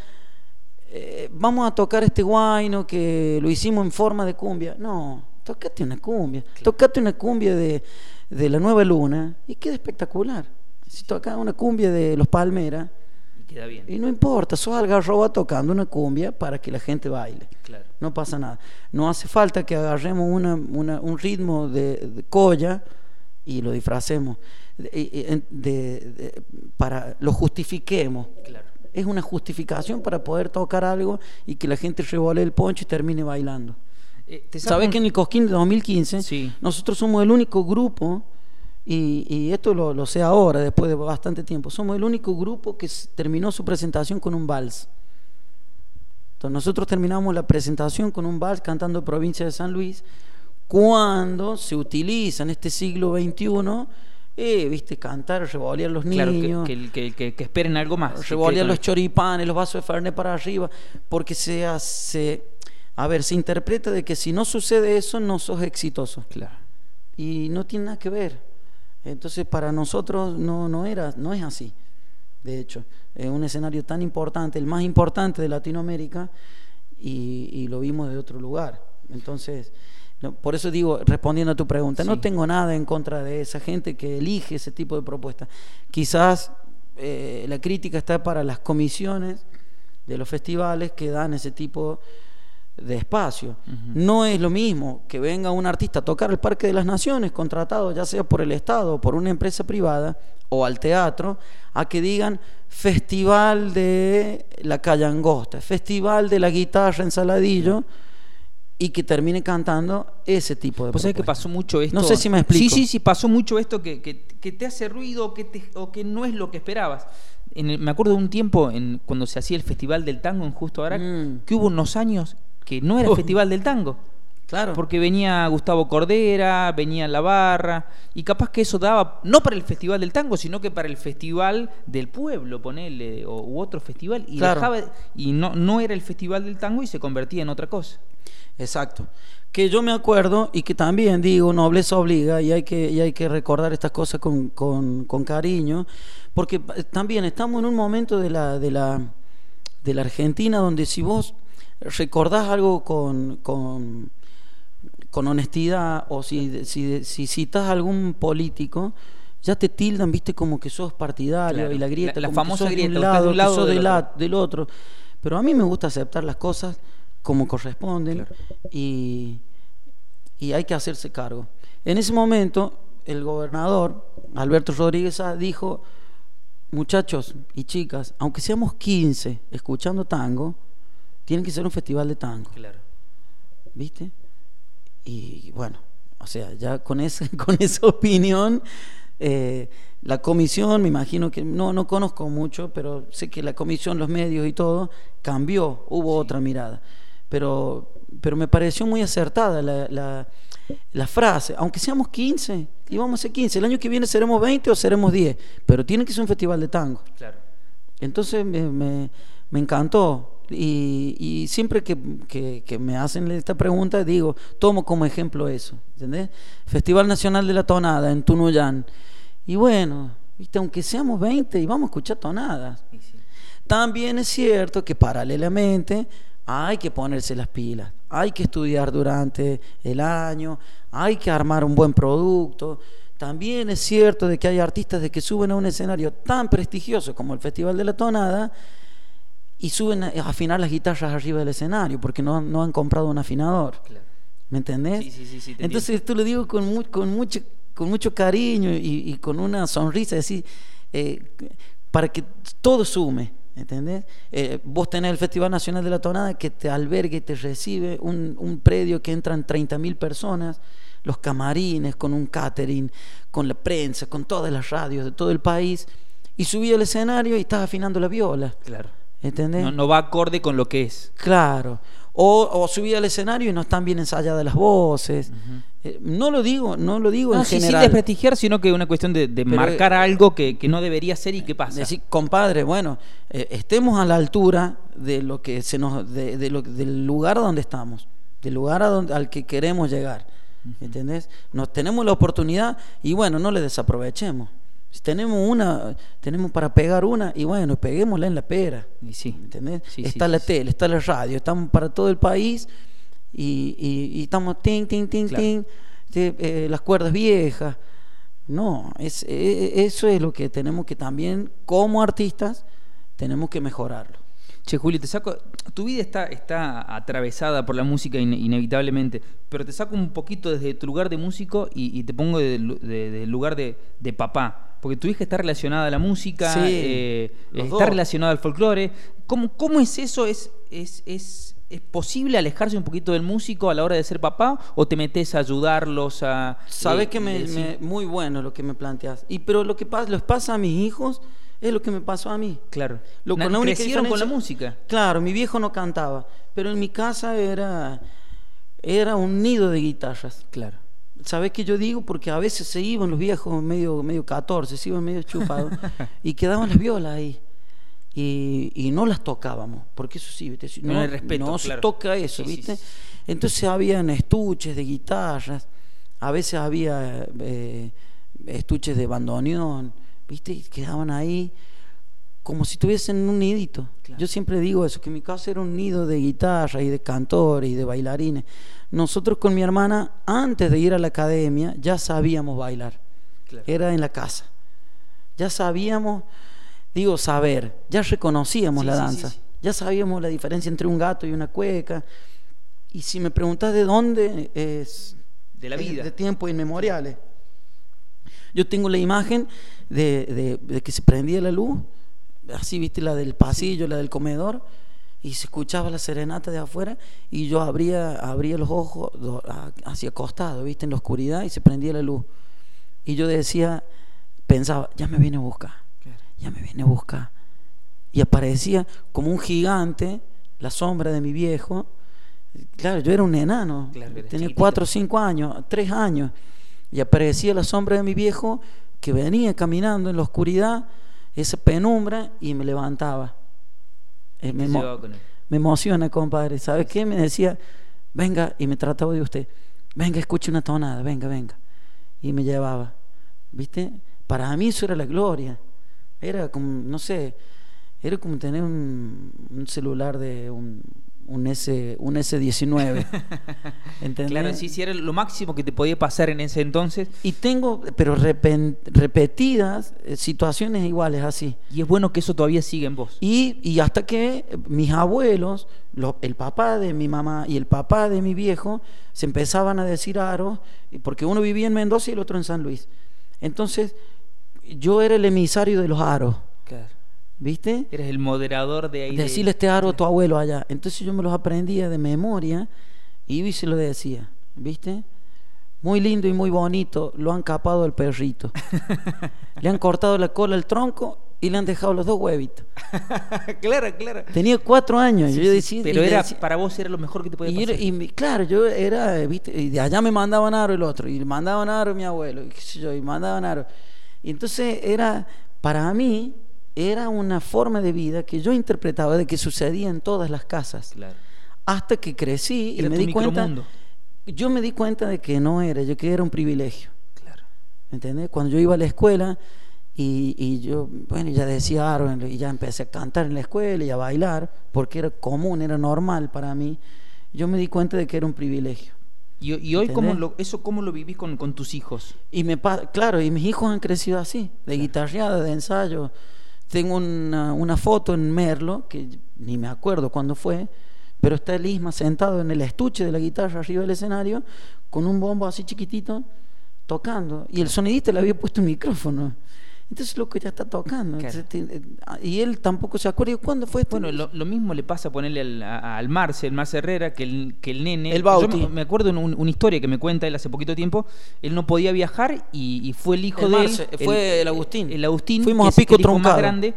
eh, vamos a tocar este guayno que lo hicimos en forma de cumbia. No, tocate una cumbia. Tocate una cumbia de, de la Nueva Luna y queda espectacular. Si toca una cumbia de Los Palmeras, Y queda bien. y no importa, sos algarroba tocando una cumbia para que la gente baile. Claro. No pasa nada. No hace falta que agarremos una- una- un ritmo de, de colla y lo disfracemos, de- de- para lo justifiquemos. Claro. Es una justificación para poder tocar algo y que la gente revole el poncho y termine bailando. Eh, ¿te ¿Sabes un- que en el Cosquín de 2015 Sí. nosotros somos el único grupo, y, y esto lo, lo sé ahora, después de bastante tiempo, somos el único grupo que terminó su presentación con un vals. Entonces nosotros terminamos la presentación con un vals cantando Provincia de San Luis, cuando se utiliza en este siglo XXI, eh, viste, cantar, revolear los Claro, niños que, que- que- que esperen algo más. revolear los choripanes, los vasos de Fernet para arriba, porque se hace, a ver, se interpreta de que si no sucede eso, no sos exitoso. Claro. Y no tiene nada que ver. Entonces, para nosotros no, no, era, no es así. De hecho, es un escenario tan importante, el más importante de Latinoamérica, y, y lo vimos de otro lugar. Entonces, no, por eso digo, respondiendo a tu pregunta, Sí. no tengo nada en contra de esa gente que elige ese tipo de propuestas. Quizás eh, la crítica está para las comisiones de los festivales que dan ese tipo de espacio. No es lo mismo que venga un artista a tocar el Parque de las Naciones, contratado ya sea por el Estado o por una empresa privada, o al teatro, a que digan Festival de la Calle Angosta, Festival de la Guitarra en Saladillo, y que termine cantando ese tipo de Pues sabés que pasó mucho esto. No sé si me explico. Sí, sí, sí, pasó mucho esto que, que- que te hace ruido o que, te- o que no es lo que esperabas. En el- me acuerdo de un tiempo en, cuando se hacía el Festival del Tango en Justo Arac, Mm. que hubo unos años que no era el Oh. Festival del Tango. Claro. Porque venía Gustavo Cordera, venía La Barra, y capaz que eso daba, no para el Festival del Tango, sino que para el Festival del Pueblo, ponele, o, u otro festival, y, Claro. dejaba- y no, no era el Festival del Tango y se convertía en otra cosa. Exacto. Que yo me acuerdo y que también digo, nobleza obliga y hay que, y hay que recordar estas cosas con, con- con cariño, porque pa- también estamos en un momento de la, de la, de la Argentina donde si vos recordás algo con, con, con honestidad o si, si, si citas a algún político, ya te tildan, viste, como que sos partidario Claro. y la grieta, La- la como que famosa sos de grieta, un de lado, un que lado sos del otro. del otro. Pero a mí me gusta aceptar las cosas como corresponden Claro. y, y hay que hacerse cargo. En ese momento, el gobernador, Alberto Rodríguez dijo, muchachos y chicas, aunque seamos 15 escuchando tango, tiene que ser un festival de tango, Claro. ¿viste? Y bueno, o sea, ya con, ese, con esa opinión, eh, la comisión, me imagino que, no, no conozco mucho, pero sé que la comisión, los medios y todo, cambió, hubo otra mirada. Pero, pero me pareció muy acertada la, la- la frase, aunque seamos 15, y vamos a ser 15, el año que viene seremos 20 o seremos 10, pero tiene que ser un festival de tango. Claro. Entonces me, me- me encantó. Y, y siempre que, que- que me hacen esta pregunta, digo, tomo como ejemplo eso. ¿Entendés? Festival Nacional de la Tonada en Tunuyán. Y bueno, ¿viste? aunque seamos 20 y vamos a escuchar tonadas. Sí. También es cierto que paralelamente hay que ponerse las pilas, hay que estudiar durante el año, hay que armar un buen producto. También es cierto de que hay artistas de que suben a un escenario tan prestigioso como el Festival de la Tonada y suben a afinar las guitarras arriba del escenario porque no, no han comprado un afinador. Claro. ¿Me entendés? Sí, sí, sí, sí, te Entonces esto lo digo con, mu- con mucho cariño y, y con una sonrisa, decir, eh, para que todo sume. ¿Entendés? Eh, vos tenés el Festival Nacional de la Tonada que te albergue, te recibe un, un predio que entran 30.000 personas, los camarines, con un catering, con la prensa, con todas las radios de todo el país, y subí al escenario y estás afinando la viola. Claro. ¿Entendés? No, no va acorde con lo que es. Claro. O, o subí al escenario y no están bien ensayadas las voces. Eh, no lo digo, no lo digo No, en sí, sin desprestigiar, sino que es una cuestión de, marcar algo que, que no debería ser y qué pasa. Decir, compadre, bueno, eh, estemos a la altura de lo que se nos, de, de lo, del lugar donde estamos, del lugar a donde, al que queremos llegar. ¿Entendés? Nos tenemos la oportunidad y bueno, no le desaprovechemos. Si tenemos una, tenemos para pegar una y bueno, peguémosla en la pera. Y sí. ¿Entendés? Sí, está sí, la tele, está la radio, estamos para todo el país y, y- y estamos ting, ting, ting, Claro. ting, eh, las cuerdas viejas. No, es, eh, eso es lo que tenemos que también, como artistas, tenemos que mejorarlo. Che, Julio, te saco. Tu vida está, está atravesada por la música ine- inevitablemente, pero te saco un poquito desde tu lugar de músico y, y te pongo del de, lugar de, de papá. Porque tu hija está relacionada a la música, Sí, eh, los está dos. relacionada al folclore. ¿Cómo, ¿Cómo es eso? ¿Es, es, es, ¿Es posible alejarse un poquito del músico a la hora de ser papá? ¿O te metes a ayudarlos a.? Sabes eh, que me, muy bueno lo que me planteas. Y pero lo que pasa, les pasa a mis hijos es lo que me pasó a mí. Claro. Lo- con la crecieron con la música. Claro, mi viejo no cantaba, pero en mi casa era era un nido de guitarras. Claro. ¿Sabes qué yo digo? Porque a veces se iban los viejos medio, medio 14, se iban medio chupados y quedaban las violas ahí. Y, y no las tocábamos, porque eso sí, ¿viste? No no, hay respeto, no se claro. toca eso, Sí, sí, ¿viste? sí. Entonces habían estuches de guitarras, a veces había eh, estuches de bandoneón, ¿viste? Y quedaban ahí como si tuviesen un nidito. Claro. Yo siempre digo eso, que mi casa era un nido de guitarra y de cantores y de bailarines. Nosotros con mi hermana, antes de ir a la academia, ya sabíamos bailar. Claro. Era en la casa. Ya sabíamos, digo saber, ya reconocíamos Sí, la danza. sí, sí. Ya sabíamos la diferencia entre un gato y una cueca. Y si me preguntas de dónde, es De la es vida. de tiempos inmemoriales. Yo tengo la imagen de, de- de que se prendía la luz, así viste la del pasillo, la del comedor, y se escuchaba la serenata de afuera, y yo abría, abría los ojos hacia acostado, viste, en la oscuridad, y se prendía la luz. Y yo decía, pensaba, ya me viene a buscar, ya me viene a buscar. Y aparecía como un gigante, la sombra de mi viejo. Claro, yo era un enano, Claro, tenía cuatro o cinco años, tres años, y aparecía la sombra de mi viejo que venía caminando en la oscuridad, esa penumbra, y me levantaba. Eh, me, con él. me emociona, compadre. ¿Sabes qué? Me decía, venga, y me trataba de usted, venga, escuche una tonada, venga, venga. Y me llevaba, ¿viste? Para mí eso era la gloria. Era como, no sé, era como tener un, un celular de un, un, S, un S19. ¿Entendés? Claro, sí, sí, era lo máximo que te podía pasar en ese entonces. Y tengo, pero repen- repetidas eh, situaciones iguales así. Y es bueno que eso todavía siga en vos. Y, y hasta que mis abuelos, lo- el papá de mi mamá y el papá de mi viejo, se empezaban a decir aros, porque uno vivía en Mendoza y el otro en San Luis. Entonces, yo era el emisario de los aros, Claro. ¿Viste? Eres el moderador de ahí. de- Decirle este aro a tu abuelo allá. Entonces yo me los aprendía de memoria y se lo decía, ¿viste? Muy lindo y muy bonito, lo han capado al perrito. le han cortado la cola al tronco y le han dejado los dos huevitos. claro, claro. Tenía cuatro años. Sí, yo decía, pero era, decía- para vos era lo mejor que te podía y, era- claro, yo era, ¿viste? Y de allá me mandaban aro el otro, y le mandaban aro mi abuelo, y qué sé yo, y mandaban aro. Y entonces era, para mí, era una forma de vida que yo interpretaba de que sucedía en todas las casas. Claro. Hasta que crecí Era y me di cuenta, yo me di cuenta de que no era, yo que era un privilegio. Claro. ¿entendés? Cuando yo iba a la escuela y, y yo, bueno, ya decía y ya empecé a cantar en la escuela y a bailar, porque era común, era normal para mí, yo me di cuenta de que era un privilegio. Y, y hoy, ¿cómo lo, ¿eso cómo lo vivís con, con tus hijos? Y me claro, y mis hijos han crecido así, de guitarreada, de ensayo. Tengo una, una foto en Merlo, que ni me acuerdo cuándo fue, pero está el Isma sentado en el estuche de la guitarra arriba del escenario, con un bombo así chiquitito, tocando y el sonidista le había puesto un micrófono. Entonces, loco, ya está tocando. Claro. Entonces, te- eh, y él tampoco se acuerda. ¿Y ¿Cuándo fue esto? Bueno, lo, lo mismo le pasa a ponerle al, a- al Marce, el Marce Herrera, que el, que el nene. El Yo Bauti. me, me acuerdo en un- una historia que me cuenta él hace poquito tiempo. Él no podía viajar y, y fue el hijo El de Marce, él. fue el Agustín. El Agustín. Fuimos a el Pico hijo más grande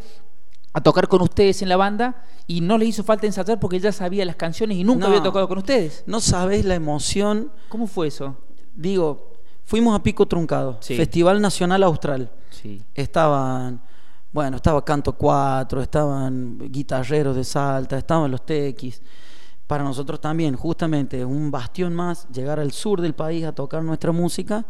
a tocar con ustedes en la banda y no le hizo falta ensayar porque él ya sabía las canciones y nunca No. había tocado con ustedes. No sabes la emoción. ¿Cómo fue eso? Digo, fuimos a Pico Truncado, Sí. Festival Nacional Austral. Sí. Estaban, bueno, estaba Canto 4, estaban guitarreros de Salta, estaban los tequis. Para nosotros también, justamente, un bastión más, llegar al sur del país a tocar nuestra música.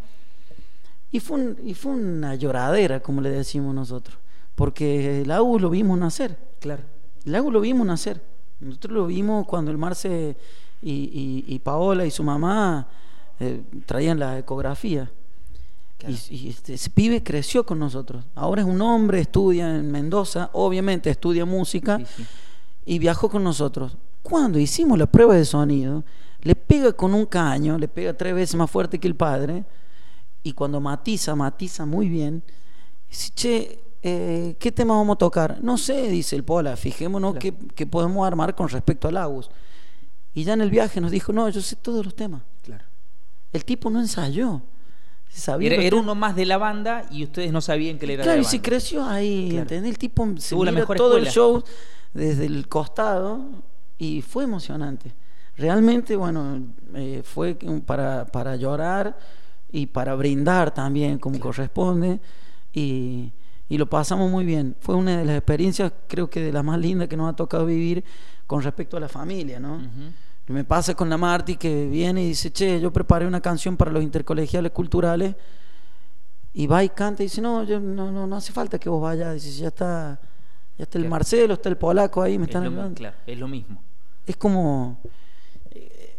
Y fue, un- y fue una lloradera, como le decimos nosotros, porque el AU lo vimos nacer. Claro. El lago lo vimos nacer. Nosotros lo vimos cuando el Marce y, y- y Paola y su mamá eh, traían la ecografía. Claro. Y, y este, ese pibe creció con nosotros. Ahora es un hombre, estudia en Mendoza, obviamente estudia música Sí, sí. y viajó con nosotros. Cuando hicimos la prueba de sonido, le pega con un caño, le pega tres veces más fuerte que el padre, y cuando matiza, matiza muy bien. Dice, che, eh, ¿qué tema vamos a tocar? No sé, dice el Pola, fijémonos Claro. qué, qué podemos armar con respecto al Agus. Y ya en el viaje nos dijo, no, yo sé todos los temas. Claro. El tipo no ensayó. Era, era uno más de la banda y ustedes no sabían que él era Claro, de y la se banda. creció ahí, Claro. ¿entendés? El tipo se Tuvo mejor todo el escuela. show desde el costado y fue emocionante. Realmente, bueno, eh, fue para, para llorar y para brindar también como corresponde y, y lo pasamos muy bien. Fue una de las experiencias, creo que de las más lindas que nos ha tocado vivir con respecto a la familia, ¿no? Ujú. Me pasa con la Marti que viene y dice, che, yo preparé una canción para los intercolegiales culturales. Y va y canta y dice, no, yo, no, no, no hace falta que vos vayas. Dice, ya está, ya está el Claro. Marcelo, está el polaco ahí, me Es están lo, ayudando. claro, es lo mismo. Es como,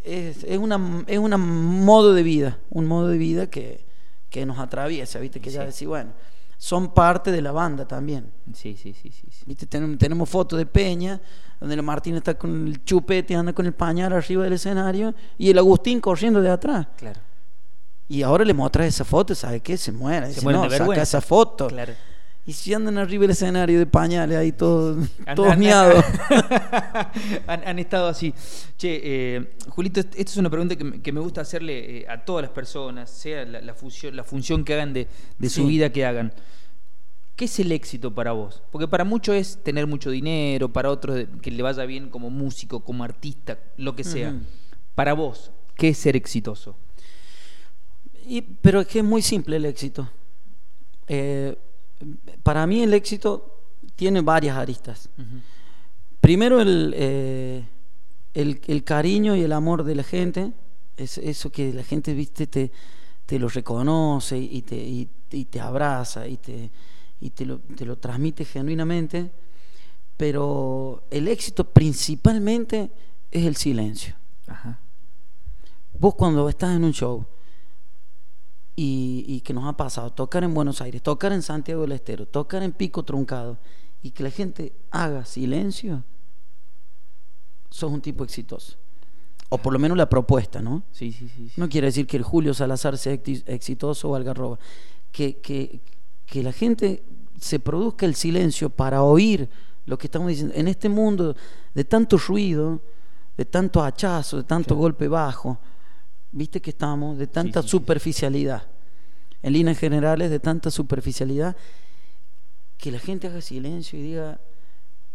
es, es una, es una modo de vida, un modo de vida que, que nos atraviesa, ¿viste? Que ya Sí. decís, bueno, son parte de la banda también. Sí, sí, sí, sí. sí. ¿Viste? Tenem- tenemos fotos de Peña, donde la Martina está con el chupete, anda con el pañal arriba del escenario, y el Agustín corriendo de atrás. Claro. Y ahora le muestras esa foto, ¿sabe qué? Se muere. Se Dice, mueren no, de saca esa foto. Claro. Y si andan arriba del escenario de pañales ahí todos, todos miados. han, han estado así. Che, eh, Julito, esta es una pregunta que me, que me gusta hacerle eh, a todas las personas, sea la, la función, la función que hagan de, de su Sí. vida que hagan. ¿Qué es el éxito para vos? Porque para muchos es tener mucho dinero, para otros que le vaya bien como músico, como artista, lo que sea. Para vos, ¿qué es ser exitoso? Y- pero es que es muy simple el éxito. Eh, para mí el éxito tiene varias aristas. Primero el, eh, el, el cariño y el amor de la gente, es eso que la gente, viste, te, te lo reconoce y te, y, y te abraza y te, y te lo, te lo transmite genuinamente, pero el éxito principalmente es el silencio. Ajá. Vos cuando estás en un show y, y que nos ha pasado, tocar en Buenos Aires, tocar en Santiago del Estero, tocar en Pico Truncado y que la gente haga silencio, sos un tipo exitoso. O por lo menos la propuesta, ¿no? Sí, sí, sí. sí. No quiere decir que el Julio Salazar sea exi- exitoso o Algarroba. Que, que, que la gente se produzca el silencio para oír lo que estamos diciendo. En este mundo de tanto ruido, de tanto hachazo, de tanto golpe bajo, viste que estamos, de tanta sí, sí. superficialidad. En líneas generales, de tanta superficialidad, que la gente haga silencio y diga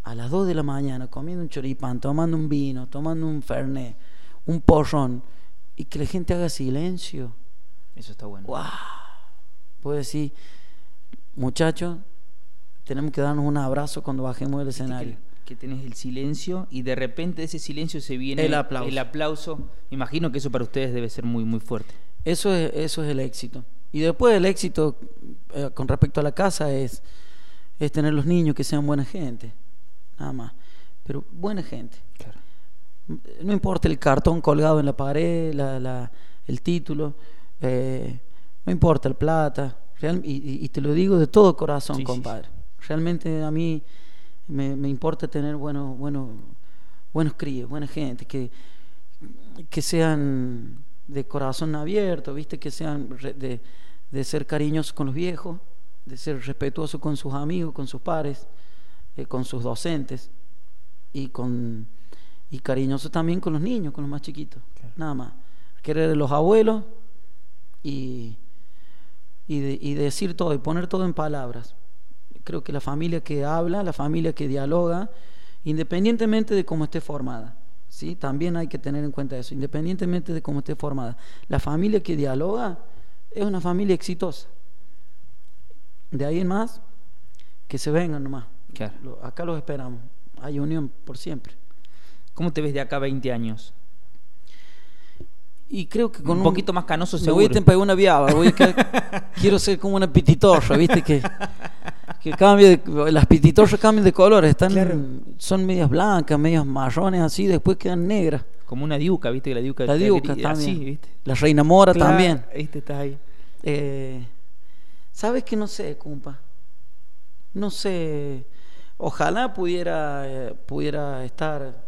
a las 2 de la mañana, comiendo un choripán, tomando un vino, tomando un fernet, un porrón, y que la gente haga silencio. Eso está bueno. ¡Wow! Puedo decir, muchachos, tenemos que darnos un abrazo cuando bajemos del escenario. Que, tenés el silencio y de repente de ese silencio se viene El aplauso. el aplauso. Imagino que eso para ustedes debe ser muy, muy fuerte. Eso es, eso es el éxito. Y después el éxito eh, con respecto a la casa es, es tener los niños que sean buena gente, nada más. Pero buena gente. Claro. No importa el cartón colgado en la pared, la, la- el título, eh, no importa el plata. real- y, te lo digo de todo corazón, Sí, sí, compadre. Realmente a mí me, me importa tener buenos, buenos, buenos críos, buena gente, que, que sean de corazón abierto, viste, que sean de, de ser cariñoso con los viejos, de ser respetuoso con sus amigos, con sus pares, eh, con sus docentes y con y cariñoso también con los niños, con los más chiquitos, nada más. Querer a los abuelos y, y, y decir todo y poner todo en palabras. Creo que la familia que habla, la familia que dialoga, independientemente de cómo esté formada, ¿sí? también hay que tener en cuenta eso, independientemente de cómo esté formada. La familia que dialoga es una familia exitosa. De ahí en más, que se vengan nomás. Acá los esperamos. Hay unión por siempre. ¿Cómo te ves de acá 20 años? Y creo que con un, poquito más canoso seguro. Me voy a una viaba, voy a quiero ser como una pititorra, ¿viste? Que, que cambie las pititorras cambian de colores, están son medias blancas, medias marrones así, después quedan negras. Como una diuca, ¿viste? La diuca, la diuca también. ¿viste? La reina mora también. ¿Viste? Estás ahí. Eh, ¿Sabes que no sé, compa? No sé. Ojalá pudiera, eh, pudiera estar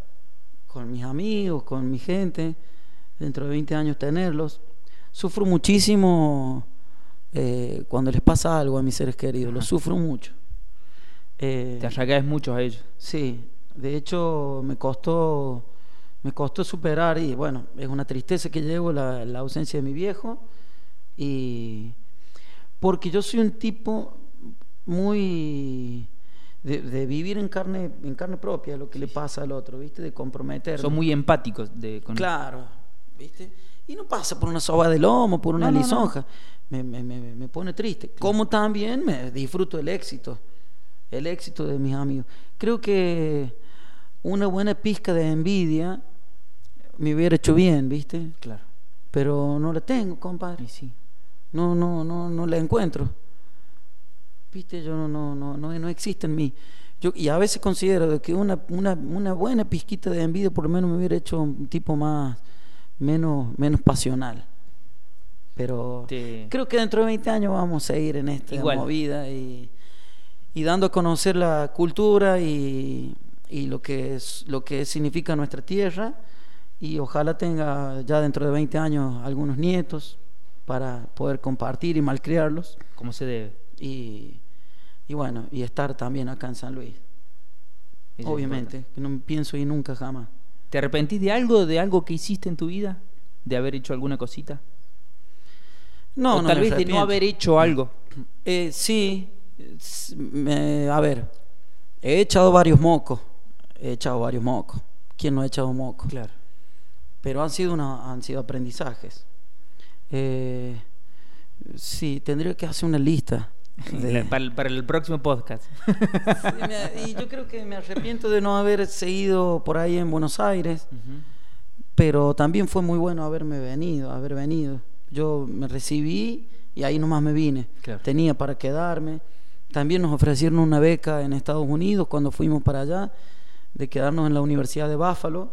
con mis amigos, con mi gente, dentro de 20 años tenerlos. Sufro muchísimo eh, cuando les pasa algo a mis seres queridos, lo sufro mucho. Eh, Te arraigas mucho a ellos. Sí, de hecho me costó, me costó superar y bueno, es una tristeza que llevo la, la ausencia de mi viejo y porque yo soy un tipo muy de, vivir en carne, en carne propia lo que le pasa al otro, ¿viste? De comprometer. Son muy empáticos. De, Claro, ¿viste? Y no pasa por una soba de lomo, por una lisonja. Me, me, me, pone triste. Como también me disfruto el éxito, el éxito de mis amigos. Creo que una buena pizca de envidia me hubiera hecho bien, ¿viste? Claro. Pero no la tengo, compadre. sí. No, no, no, no la encuentro. ¿Viste? Yo no, no, no, no, no existe en mí. Yo, y a veces considero que una, una, una buena pizquita de envidia por lo menos me hubiera hecho un tipo más, menos, menos pasional. Pero creo que dentro de 20 años vamos a ir en esta movida y, y, dando a conocer la cultura y, y, lo, que es, lo que significa nuestra tierra. Y ojalá tenga ya dentro de 20 años algunos nietos para poder compartir y malcriarlos. Como se debe. Y, y bueno, y estar también acá en San Luis. Obviamente, que no pienso ir nunca jamás. ¿Te arrepentís de algo, de algo que hiciste en tu vida? ¿De haber hecho alguna cosita? No, o no tal vez de no haber hecho algo. Eh, sí, a ver, he echado varios mocos, he echado varios mocos. ¿Quién no ha echado mocos? Claro. Pero han sido, una, han sido aprendizajes. Eh, sí, tendría que hacer una lista para, el, próximo podcast. y yo creo que me arrepiento de no haber seguido por ahí en Buenos Aires, pero también fue muy bueno haberme venido, haber venido. Yo me recibí y ahí nomás me vine. Tenía para quedarme. También nos ofrecieron una beca en Estados Unidos cuando fuimos para allá, de quedarnos en la Universidad de Buffalo,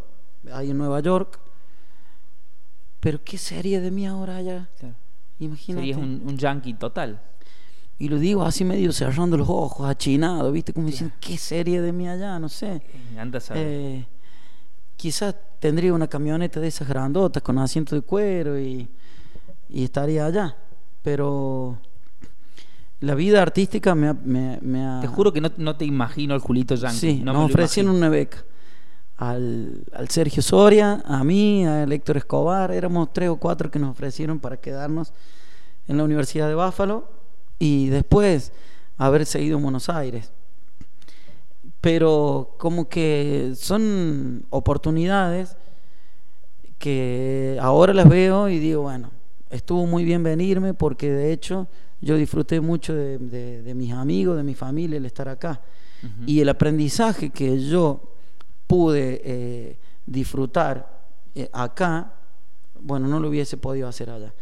ahí en Nueva York. Pero ¿qué sería de mí ahora allá? Imagínate. Serías un, un yankee total. Y lo digo así medio cerrando los ojos, achinado, ¿viste? Como diciendo, ¿qué serie de mí allá? No sé. Eh, quizás tendría una camioneta de esas grandotas con asiento de cuero y, y estaría allá. Pero la vida artística me ha... Me, ha... Te juro que no, no, te imagino al Julito Yankee. Sí, no nos ofrecieron una beca. Al, al, Sergio Soria, a mí, a Héctor Escobar, éramos tres o cuatro que nos ofrecieron para quedarnos en la Universidad de Báfalo y después haber seguido en Buenos Aires. Pero como que son oportunidades que ahora las veo y digo, bueno, estuvo muy bien venirme porque de hecho yo disfruté mucho de, mis amigos, de mi familia, el estar acá. Y el aprendizaje que yo pude eh, disfrutar eh, acá, bueno, no lo hubiese podido hacer allá.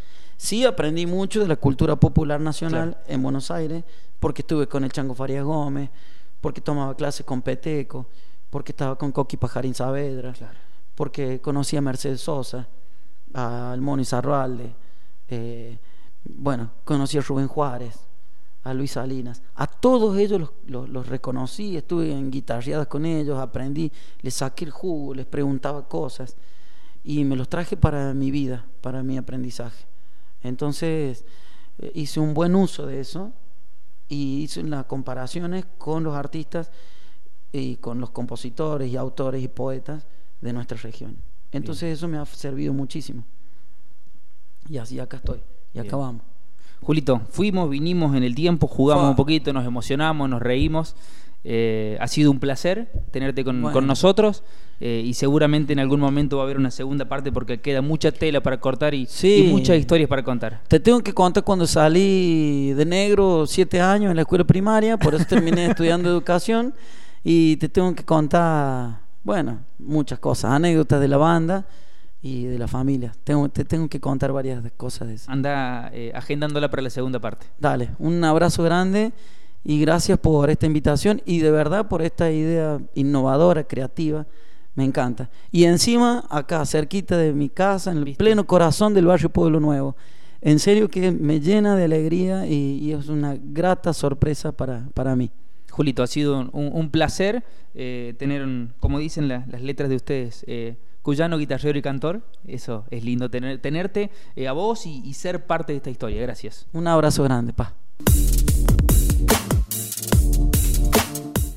Sí aprendí mucho de la cultura popular nacional en Buenos Aires, porque estuve con el Chango Farías Gómez, porque tomaba clases con Peteco, porque estaba con Coqui Pajarín Saavedra, porque conocí a Mercedes Sosa, al Moni Zarralde, eh, bueno, conocí a Rubén Juárez, a Luis Salinas. A todos ellos los, los, reconocí, estuve en guitarreadas con ellos, aprendí, les saqué el jugo, les preguntaba cosas y me los traje para mi vida, para mi aprendizaje. Entonces, eh, hice un buen uso de eso y hice las comparaciones con los artistas y con los compositores y autores y poetas de nuestra región. Entonces eso me ha servido muchísimo. Y así acá estoy. Y acá vamos. Julito, fuimos, vinimos en el tiempo, jugamos un poquito, nos emocionamos, nos reímos. Eh, ha sido un placer tenerte con, nosotros eh, y seguramente en algún momento va a haber una segunda parte porque queda mucha tela para cortar y, muchas historias para contar. Te tengo que contar cuando salí de negro siete años en la escuela primaria, por eso terminé estudiando educación y te tengo que contar, bueno, muchas cosas, anécdotas de la banda y de la familia. Tengo, te tengo que contar varias cosas de eso. Anda eh, agendándola para la segunda parte. Dale, un abrazo grande y gracias por esta invitación y de verdad por esta idea innovadora, creativa. Me encanta. Y encima, acá, cerquita de mi casa, en el pleno corazón del barrio Pueblo Nuevo. En serio que me llena de alegría y, es una grata sorpresa para, para mí. Julito, ha sido un, placer eh, tener, como dicen las letras de ustedes, eh, cuyano, guitarrero y cantor. Eso es lindo tener, tenerte eh, a vos y, y ser parte de esta historia. Gracias. Un abrazo grande, pa.